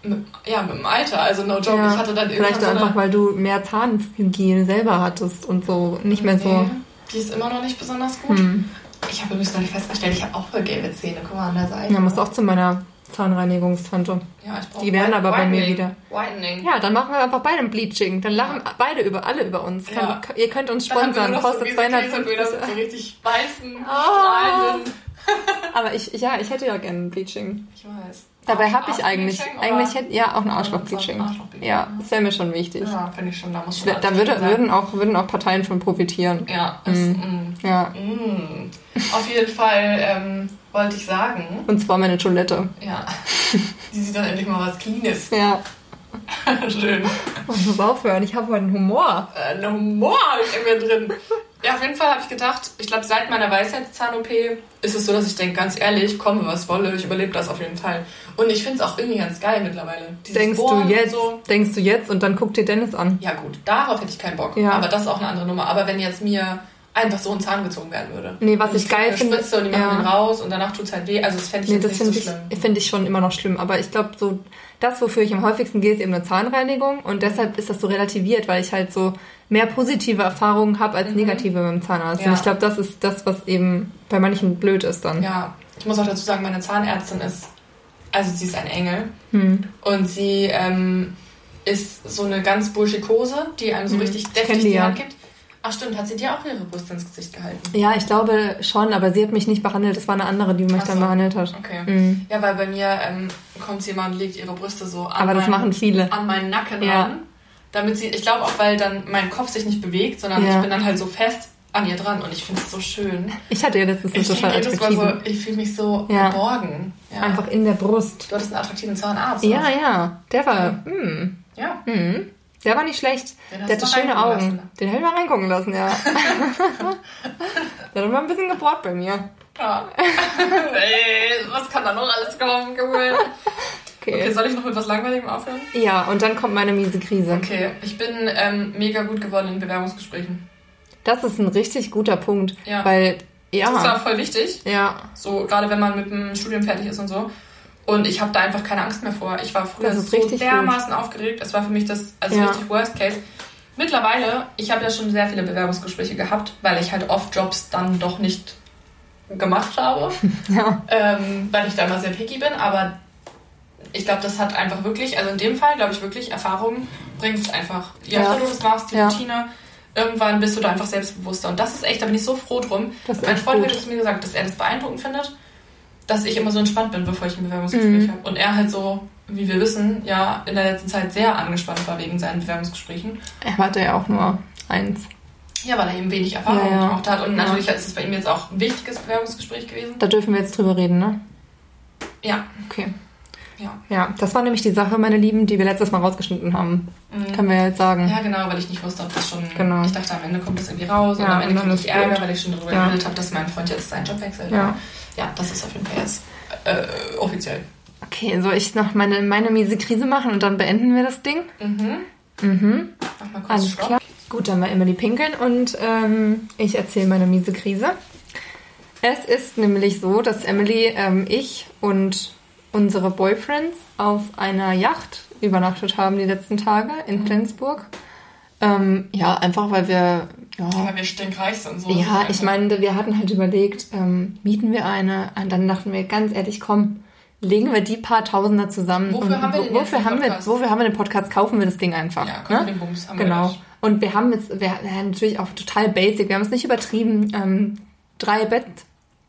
Mit, ja, mit dem Alter, also no joke. Ja. Ich hatte dann irgendwann Vielleicht so einfach, weil du mehr Zahnhygiene selber hattest und so nicht mehr so. Nee, die ist immer noch nicht besonders gut. Hm. Ich habe übrigens noch nicht festgestellt, ich habe auch voll gelbe Zähne. Guck mal an der Seite. Ja, musst auch zu meiner Zahnreinigungstante. Ja, ich brauche Die werden aber bei mir wieder. Whitening. Ja, dann machen wir einfach beide ein Bleaching. Dann lachen beide über alle über uns. Ja. Kann, ihr könnt uns sponsern, so kostet diese Käse, 250 wieder mit so richtig weißen Ah. Strahlen. Aber ich, ja, ich hätte ja gerne ein Bleaching. Ich weiß. Dabei habe ich Arschloch- eigentlich, eigentlich hätte, ja, auch ein Arschloch-Bleaching. Arschloch-Bleaching, Ja, das wäre mir schon wichtig. Ja, finde ich schon, da muss wär- Da würde, würden, auch, würden auch Parteien von profitieren. Ja, ist, Mhm. mm. Ja. Mm. Auf jeden Fall ähm, wollte ich sagen, Und zwar meine Toilette. ja, die sieht dann endlich mal was Cleanes. Ja. Schön. Ich muss aufhören, ich habe heute einen Humor. Äh, ein Humor hab ich in mir drin. Ja, auf jeden Fall habe ich gedacht, ich glaube, seit meiner Weisheitszahn-OP ist es so, dass ich denke, ganz ehrlich, komme was wolle, ich überlebe das auf jeden Fall. Und ich finde es auch irgendwie ganz geil mittlerweile. Dieses Denkst Bohren du jetzt, So. denkst du jetzt und dann guckt dir Dennis an. Ja gut, darauf hätte ich keinen Bock. Ja. Aber das ist auch eine andere Nummer. Aber wenn jetzt mir einfach so ein Zahn gezogen werden würde. Nee, was und ich geil finde- Spritze und die machen ja. den raus und danach tut es halt weh. Also das fände ich Nee, jetzt das nicht finde so ich, schlimm. finde ich schon immer noch schlimm. Aber ich glaube, so das, wofür ich am häufigsten gehe, ist eben eine Zahnreinigung. Und deshalb ist das so relativiert, weil ich halt so mehr positive Erfahrungen habe als negative beim Zahnarzt. Mhm. Ja. Und ich glaube, das ist das, was eben bei manchen blöd ist dann. Ja, ich muss auch dazu sagen, meine Zahnärztin ist, also sie ist ein Engel. Hm. Und sie ähm, ist so eine ganz Burschikose, die einem so Hm, richtig ich deftig die die ja. Hand gibt. Ach stimmt, hat sie dir auch ihre Brust ins Gesicht gehalten? Ja, ich glaube schon, aber sie hat mich nicht behandelt. Das war eine andere, die mich Ach dann so. behandelt hat. Okay. Mhm. Ja, weil bei mir ähm, kommt sie immer und legt ihre Brüste so an, Aber das meinen, machen viele. an meinen Nacken Ja. ran. Damit sie, ich glaube auch, weil dann mein Kopf sich nicht bewegt, sondern Ja. ich bin dann halt so fest an ihr dran und ich finde es so schön. Ich hatte ja letztens einen total attraktiven. so, ich fühle mich so Ja. geborgen. Ja. Einfach in der Brust. Du hattest einen attraktiven Zahnarzt. Ja, oder? ja. Der war, hm, Ja. hm. Der war nicht schlecht. Den Der hatte schöne Augen. lassen. Den hätte ich mal reingucken lassen, ja. der hat mal ein bisschen gebohrt bei mir. ja. Ey, was kann da noch alles kommen, Gefühl? Okay. Okay, soll ich noch mit was Langweiligem aufhören? Ja, und dann kommt meine miese Krise. Okay, ich bin ähm, mega gut geworden in Bewerbungsgesprächen. Das ist ein richtig guter Punkt. Ja. Weil, Das ist ja. auch voll wichtig, Ja, so gerade wenn man mit dem Studium fertig ist und so. Und ich habe da einfach keine Angst mehr vor. Ich war früher Das so dermaßen aufgeregt. Es war für mich das also Ja. richtig Worst Case. Mittlerweile, ich habe ja schon sehr viele Bewerbungsgespräche gehabt, weil ich halt oft Jobs dann doch nicht gemacht habe. ja. ähm, weil ich da immer sehr picky bin, aber ich glaube, das hat einfach wirklich, also in dem Fall glaube ich wirklich, Erfahrung bringt es einfach. Je Ja. öfter du das machst, die Ja. Routine, irgendwann bist du da einfach selbstbewusster. Und das ist echt, da bin ich so froh drum. Mein Freund hat zu mir gesagt, dass er das beeindruckend findet, dass ich immer so entspannt bin, bevor ich ein Bewerbungsgespräch Mhm. habe. Und er halt so, wie wir wissen, ja in der letzten Zeit sehr angespannt war wegen seinen Bewerbungsgesprächen. Er hatte ja auch nur eins. Ja, weil er eben wenig Erfahrung Ja, auch hat. Und natürlich ist es bei ihm jetzt auch ein wichtiges Bewerbungsgespräch gewesen. Da dürfen wir jetzt drüber reden, ne? Ja, Okay. Ja. Ja, das war nämlich die Sache, meine Lieben, die wir letztes Mal rausgeschnitten haben. Mhm. Können wir jetzt sagen. Ja, genau, weil ich nicht wusste, ob das schon. Genau. Ich dachte, am Ende kommt das irgendwie raus und Ja, am Ende und dann kriege ich Ärger, blöd. weil ich schon darüber Ja. geredet habe, dass mein Freund jetzt seinen Job wechselt. Ja. ja, das ist auf jeden Fall jetzt äh, offiziell. Okay, soll ich noch meine, meine miese Krise machen und dann beenden wir das Ding? Mhm. Mhm. Mach mal kurz Alles Stopp. klar. Gut, dann war Emily pinkeln und ähm, ich erzähle meine miese Krise. Es ist nämlich so, dass Emily, ähm, ich und unsere Boyfriends auf einer Yacht übernachtet haben die letzten Tage in Flensburg. Ähm, ja, einfach weil wir ja, Weil wir stinkreich sind. So ja, ich meine, wir hatten halt überlegt, ähm, mieten wir eine? Und dann dachten wir ganz ehrlich, komm, legen wir die paar Tausender zusammen. Wofür und haben wir jetzt wofür den haben wir, Podcast? wofür haben wir den Podcast? Kaufen wir das Ding einfach. Ja, komm, ne? den Bums haben wir Genau. gleich. Und wir haben jetzt, wir, wir haben natürlich auch total basic, wir haben es nicht übertrieben. Ähm, drei Bett,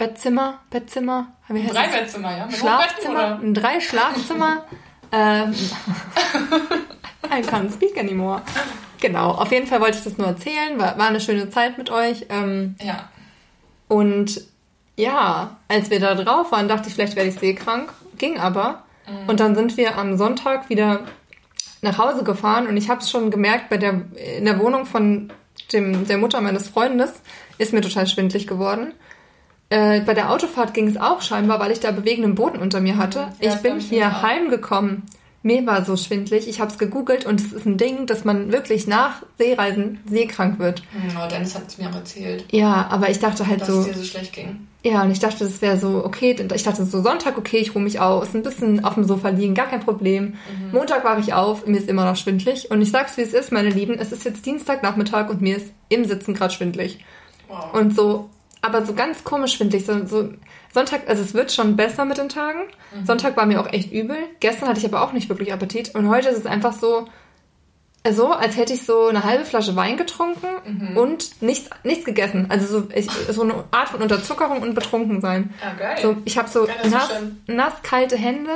Bettzimmer, Bettzimmer, wie heißt Drei? Bettzimmer, ja? Mit Schlafzimmer, Hochbetten, drei Schlafzimmer. ähm, I can't speak anymore. Genau, auf jeden Fall wollte ich das nur erzählen. War, war eine schöne Zeit mit euch. Ähm? Ja. und ja, als wir da drauf waren, dachte ich, vielleicht werde ich seekrank. Ging aber. Und dann sind wir am Sonntag wieder nach Hause gefahren und ich habe es schon gemerkt bei der in der Wohnung von dem der Mutter meines Freundes ist mir total schwindlig geworden. Äh, bei der Autofahrt ging es auch scheinbar, weil ich da bewegenden Boden unter mir hatte. Ja, ich bin hier heimgekommen. Mir war so schwindlig. Ich habe es gegoogelt und es ist ein Ding, dass man wirklich nach Seereisen seekrank wird. Oh, Dennis hat es mir auch erzählt, Ja, aber ich dachte halt dass so, es dir so schlecht ging. ja, und ich dachte, das wäre so, okay, ich dachte so Sonntag, okay, ich ruhe mich aus, ein bisschen auf dem Sofa liegen, gar kein Problem. Montag wache ich auf, mir ist immer noch schwindlig. Und ich sag's, wie es ist, meine Lieben, es ist jetzt Dienstagnachmittag und mir ist im Sitzen gerade schwindlig. Wow. Und so, aber so ganz komisch schwindlig, so, so Sonntag, also es wird schon besser mit den Tagen. Sonntag war mir auch echt übel. Gestern hatte ich aber auch nicht wirklich Appetit. Und heute ist es einfach so, so, als hätte ich so eine halbe Flasche Wein getrunken und nichts, nichts gegessen. Also so, ich, so eine Art von Unterzuckerung und betrunken sein. ja, geil. So, ich habe so nass, nass kalte Hände.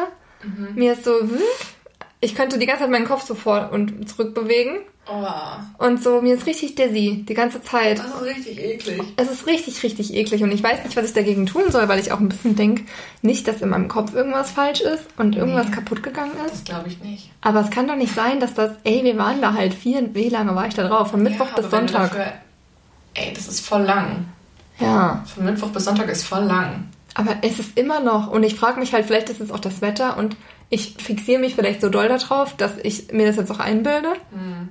Mir ist so, ich könnte die ganze Zeit meinen Kopf so vor und zurück bewegen. oh, Und so, mir ist richtig dizzy, die ganze Zeit. das ist richtig eklig. Es ist richtig, richtig eklig und ich weiß nicht, was ich dagegen tun soll, weil ich auch ein bisschen denke, nicht, dass in meinem Kopf irgendwas falsch ist und irgendwas Nee. kaputt gegangen ist. Das glaube ich nicht. Aber es kann doch nicht sein, dass das, ey, wir waren da halt vier, wie lange war ich da drauf? Von Mittwoch Ja, bis Sonntag. Dafür, ey, das ist voll lang. Ja, Von Mittwoch bis Sonntag ist voll lang. Aber es ist immer noch und ich frage mich halt, vielleicht ist es auch das Wetter und ich fixiere mich vielleicht so doll darauf, dass ich mir das jetzt auch einbilde. Hm.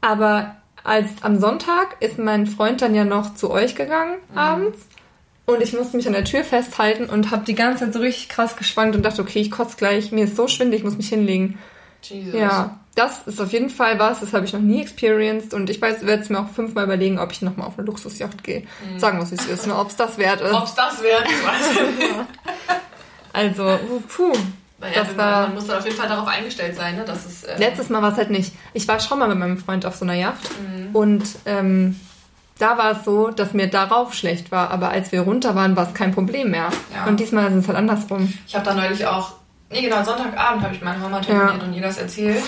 Aber als am Sonntag ist mein Freund dann ja noch zu euch gegangen Mhm. abends und ich musste mich an der Tür festhalten und habe die ganze Zeit so richtig krass geschwankt und dachte, okay, ich kotze gleich, mir ist so schwindelig, ich muss mich hinlegen. Jesus. Ja, das ist auf jeden Fall was, das habe ich noch nie experienced und ich weiß, werde es mir auch fünfmal überlegen, ob ich nochmal auf eine Luxusjacht gehe. Sagen wir es, wie es ist, ne? ob es das wert ist. Ob es das wert ist, weiß ich nicht. Also, puh. Naja, Das man, war- man muss dann auf jeden Fall darauf eingestellt sein, ne? dass es... Äh, Letztes Mal war es halt nicht. Ich war schon mal mit meinem Freund auf so einer Yacht Mhm. und ähm, da war es so, dass mir darauf schlecht war, aber als wir runter waren, war es kein Problem mehr. Ja. Und diesmal ist es halt andersrum. Ich habe da neulich auch, nee genau, Sonntagabend habe ich meine Mama telefoniert Ja. und ihr das erzählt.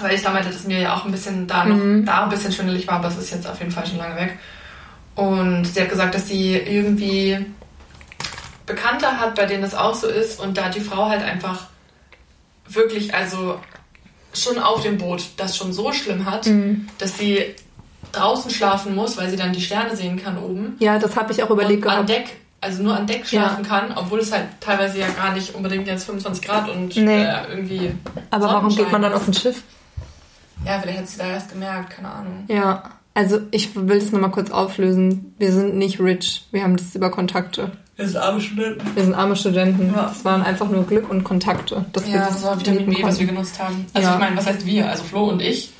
Weil ich da meinte, dass mir ja auch ein bisschen da noch, Mhm. da ein bisschen schwindelig war, aber es ist jetzt auf jeden Fall schon lange weg. Und sie hat gesagt, dass sie irgendwie Bekannte hat, bei denen das auch so ist und da die Frau halt einfach wirklich, also schon auf dem Boot das schon so schlimm hat, Mhm. dass sie draußen schlafen muss, weil sie dann die Sterne sehen kann oben Ja, das habe ich auch überlegt und an gehabt. Deck, also nur an Deck schlafen kann, obwohl es halt teilweise ja gar nicht unbedingt jetzt 25 Grad und Nee. äh, irgendwie. Aber warum geht man dann ist. auf ein Schiff? Ja, vielleicht hat sie da erst gemerkt, keine Ahnung. Ja, also ich will das nochmal kurz auflösen. Wir sind nicht rich. Wir haben das über Kontakte. Wir sind arme Studenten. Wir sind arme Studenten. Ja. Das waren einfach nur Glück und Kontakte. dass wir Ja, das war Vitamin B, was wir konnten. genutzt haben. Also Ja. ich meine, was heißt wir? Also Flo und ich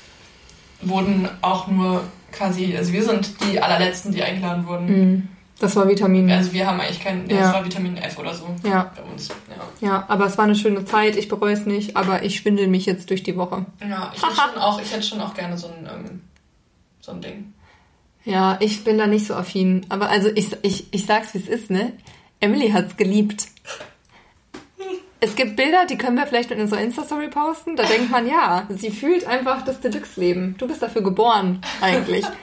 wurden auch nur quasi, also wir sind die allerletzten, die eingeladen wurden. Mhm. Das war Vitamin. Also wir haben eigentlich kein, nee, Ja. das war Vitamin F oder so Ja. bei uns. Ja. Ja, aber es war eine schöne Zeit. Ich bereue es nicht, aber ich schwindel mich jetzt durch die Woche. Ja, ich hätte schon auch, ich hätte schon auch gerne so ein, ähm, so ein Ding. Ja, ich bin da nicht so affin. Aber also ich, ich, ich sag's, wie es ist, ne? Emily hat's geliebt. Es gibt Bilder, die können wir vielleicht in unserer Insta-Story posten. Da denkt man, ja, sie fühlt einfach das Deluxe-Leben. Du bist dafür geboren, eigentlich.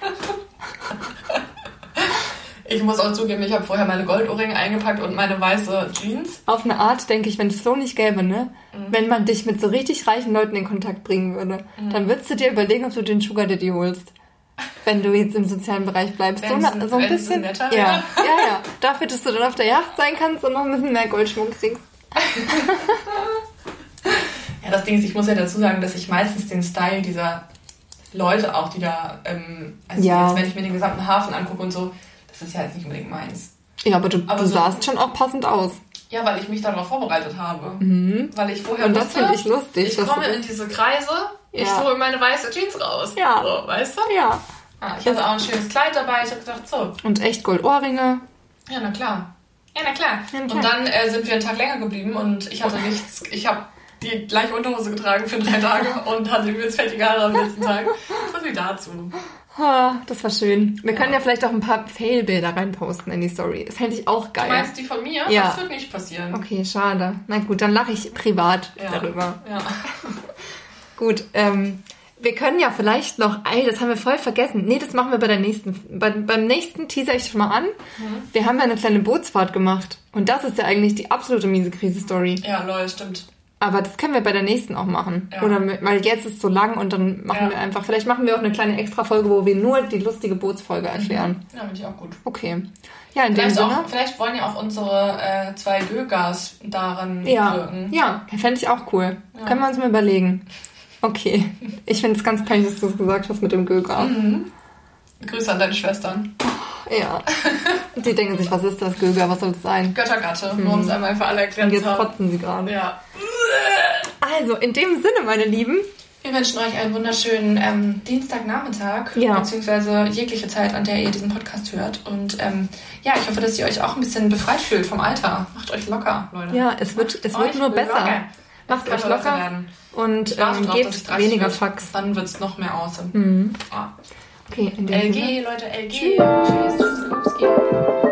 Ich muss auch zugeben, ich habe vorher meine Goldohrringe eingepackt und meine weiße Jeans. Auf eine Art denke ich, wenn es so nicht gäbe, ne? Mhm. Wenn man dich mit so richtig reichen Leuten in Kontakt bringen würde, dann würdest du dir überlegen, ob du den Sugar Daddy holst. Wenn du jetzt im sozialen Bereich bleibst. So, Wenn's eine, ein- so ein bisschen. netter ja, ja, ja. Dafür, dass du dann auf der Yacht sein kannst und noch ein bisschen mehr Goldschmuck kriegst. Ja, das Ding ist, ich muss ja dazu sagen, dass ich meistens den Style dieser Leute auch, die da, ähm, also Ja. jetzt, wenn ich mir den gesamten Hafen angucke und so, das ist ja jetzt nicht unbedingt meins. Ja, aber du, Aber du so- sahst schon auch passend aus. Ja, weil ich mich darauf vorbereitet habe. Weil ich vorher Mhm. Und das finde ich lustig. ich komme in diese Kreise, ich Ja. hole meine weiße Jeans raus. Ja. So, weißt du? Ja. Ah, ich hatte auch ein schönes Kleid dabei. Ich habe gedacht, so, Und echt Goldohrringe. ja, na klar. Ja, na klar. Ja, na klar. Und dann äh, sind wir einen Tag länger geblieben und ich hatte nichts. Ich habe die gleiche Unterhose getragen für drei Tage und hatte übelst fettige Haare am letzten Tag. So viel dazu. Ah, das war schön. Wir Ja. können ja vielleicht auch ein paar Fail-Bilder reinposten in die Story. Das fände ich auch Du geil. meinst die von mir? Ja. Das wird nicht passieren. Okay, schade. Na gut, dann lache ich privat Ja. darüber. Ja. Gut, ähm, wir können ja vielleicht noch, ey, das haben wir voll vergessen. Nee, das machen wir bei der nächsten, bei, beim nächsten teaser ich schon mal an. Mhm. Wir haben ja eine kleine Bootsfahrt gemacht. Und das ist ja eigentlich die absolute miese Krise-Story. ja, lol, stimmt. Aber das können wir bei der nächsten auch machen. Ja. Oder mit, weil jetzt ist so lang und dann machen Ja. wir einfach, vielleicht machen wir auch eine kleine Extra-Folge, wo wir nur die lustige Bootsfolge erklären. Ja, finde ich auch gut. Okay. Ja, in dem Vielleicht, Sinne. auch, vielleicht wollen ja auch unsere äh, zwei Gögas daran Ja, wirken. ja, fände ich auch cool. Ja. Können wir uns mal überlegen. Okay. Ich finde es ganz peinlich, dass du es gesagt hast mit dem Göger. Mhm. Grüße an deine Schwestern. Ja. Die denken sich, was ist das Göger? Was soll es sein? Göttergatte, nur um es einmal für alle erklärt Und jetzt kotzen sie gerade. Ja. Also, in dem Sinne, meine Lieben. Wir wünschen euch einen wunderschönen ähm, Dienstagnachmittag, Ja. beziehungsweise jegliche Zeit, an der ihr diesen Podcast hört. Und ähm, ja, ich hoffe, dass ihr euch auch ein bisschen befreit fühlt vom Alter. Macht euch locker, Leute. Ja, es wird, es wird nur besser. locker. Macht euch locker werden. und ähm, gebt ich 30 weniger. Fucks. Dann wird es noch mehr awesome. Mhm. Ah. Okay, in dem LG, Sinne. Leute, LG. Tschüss. Tschüss, Tschüss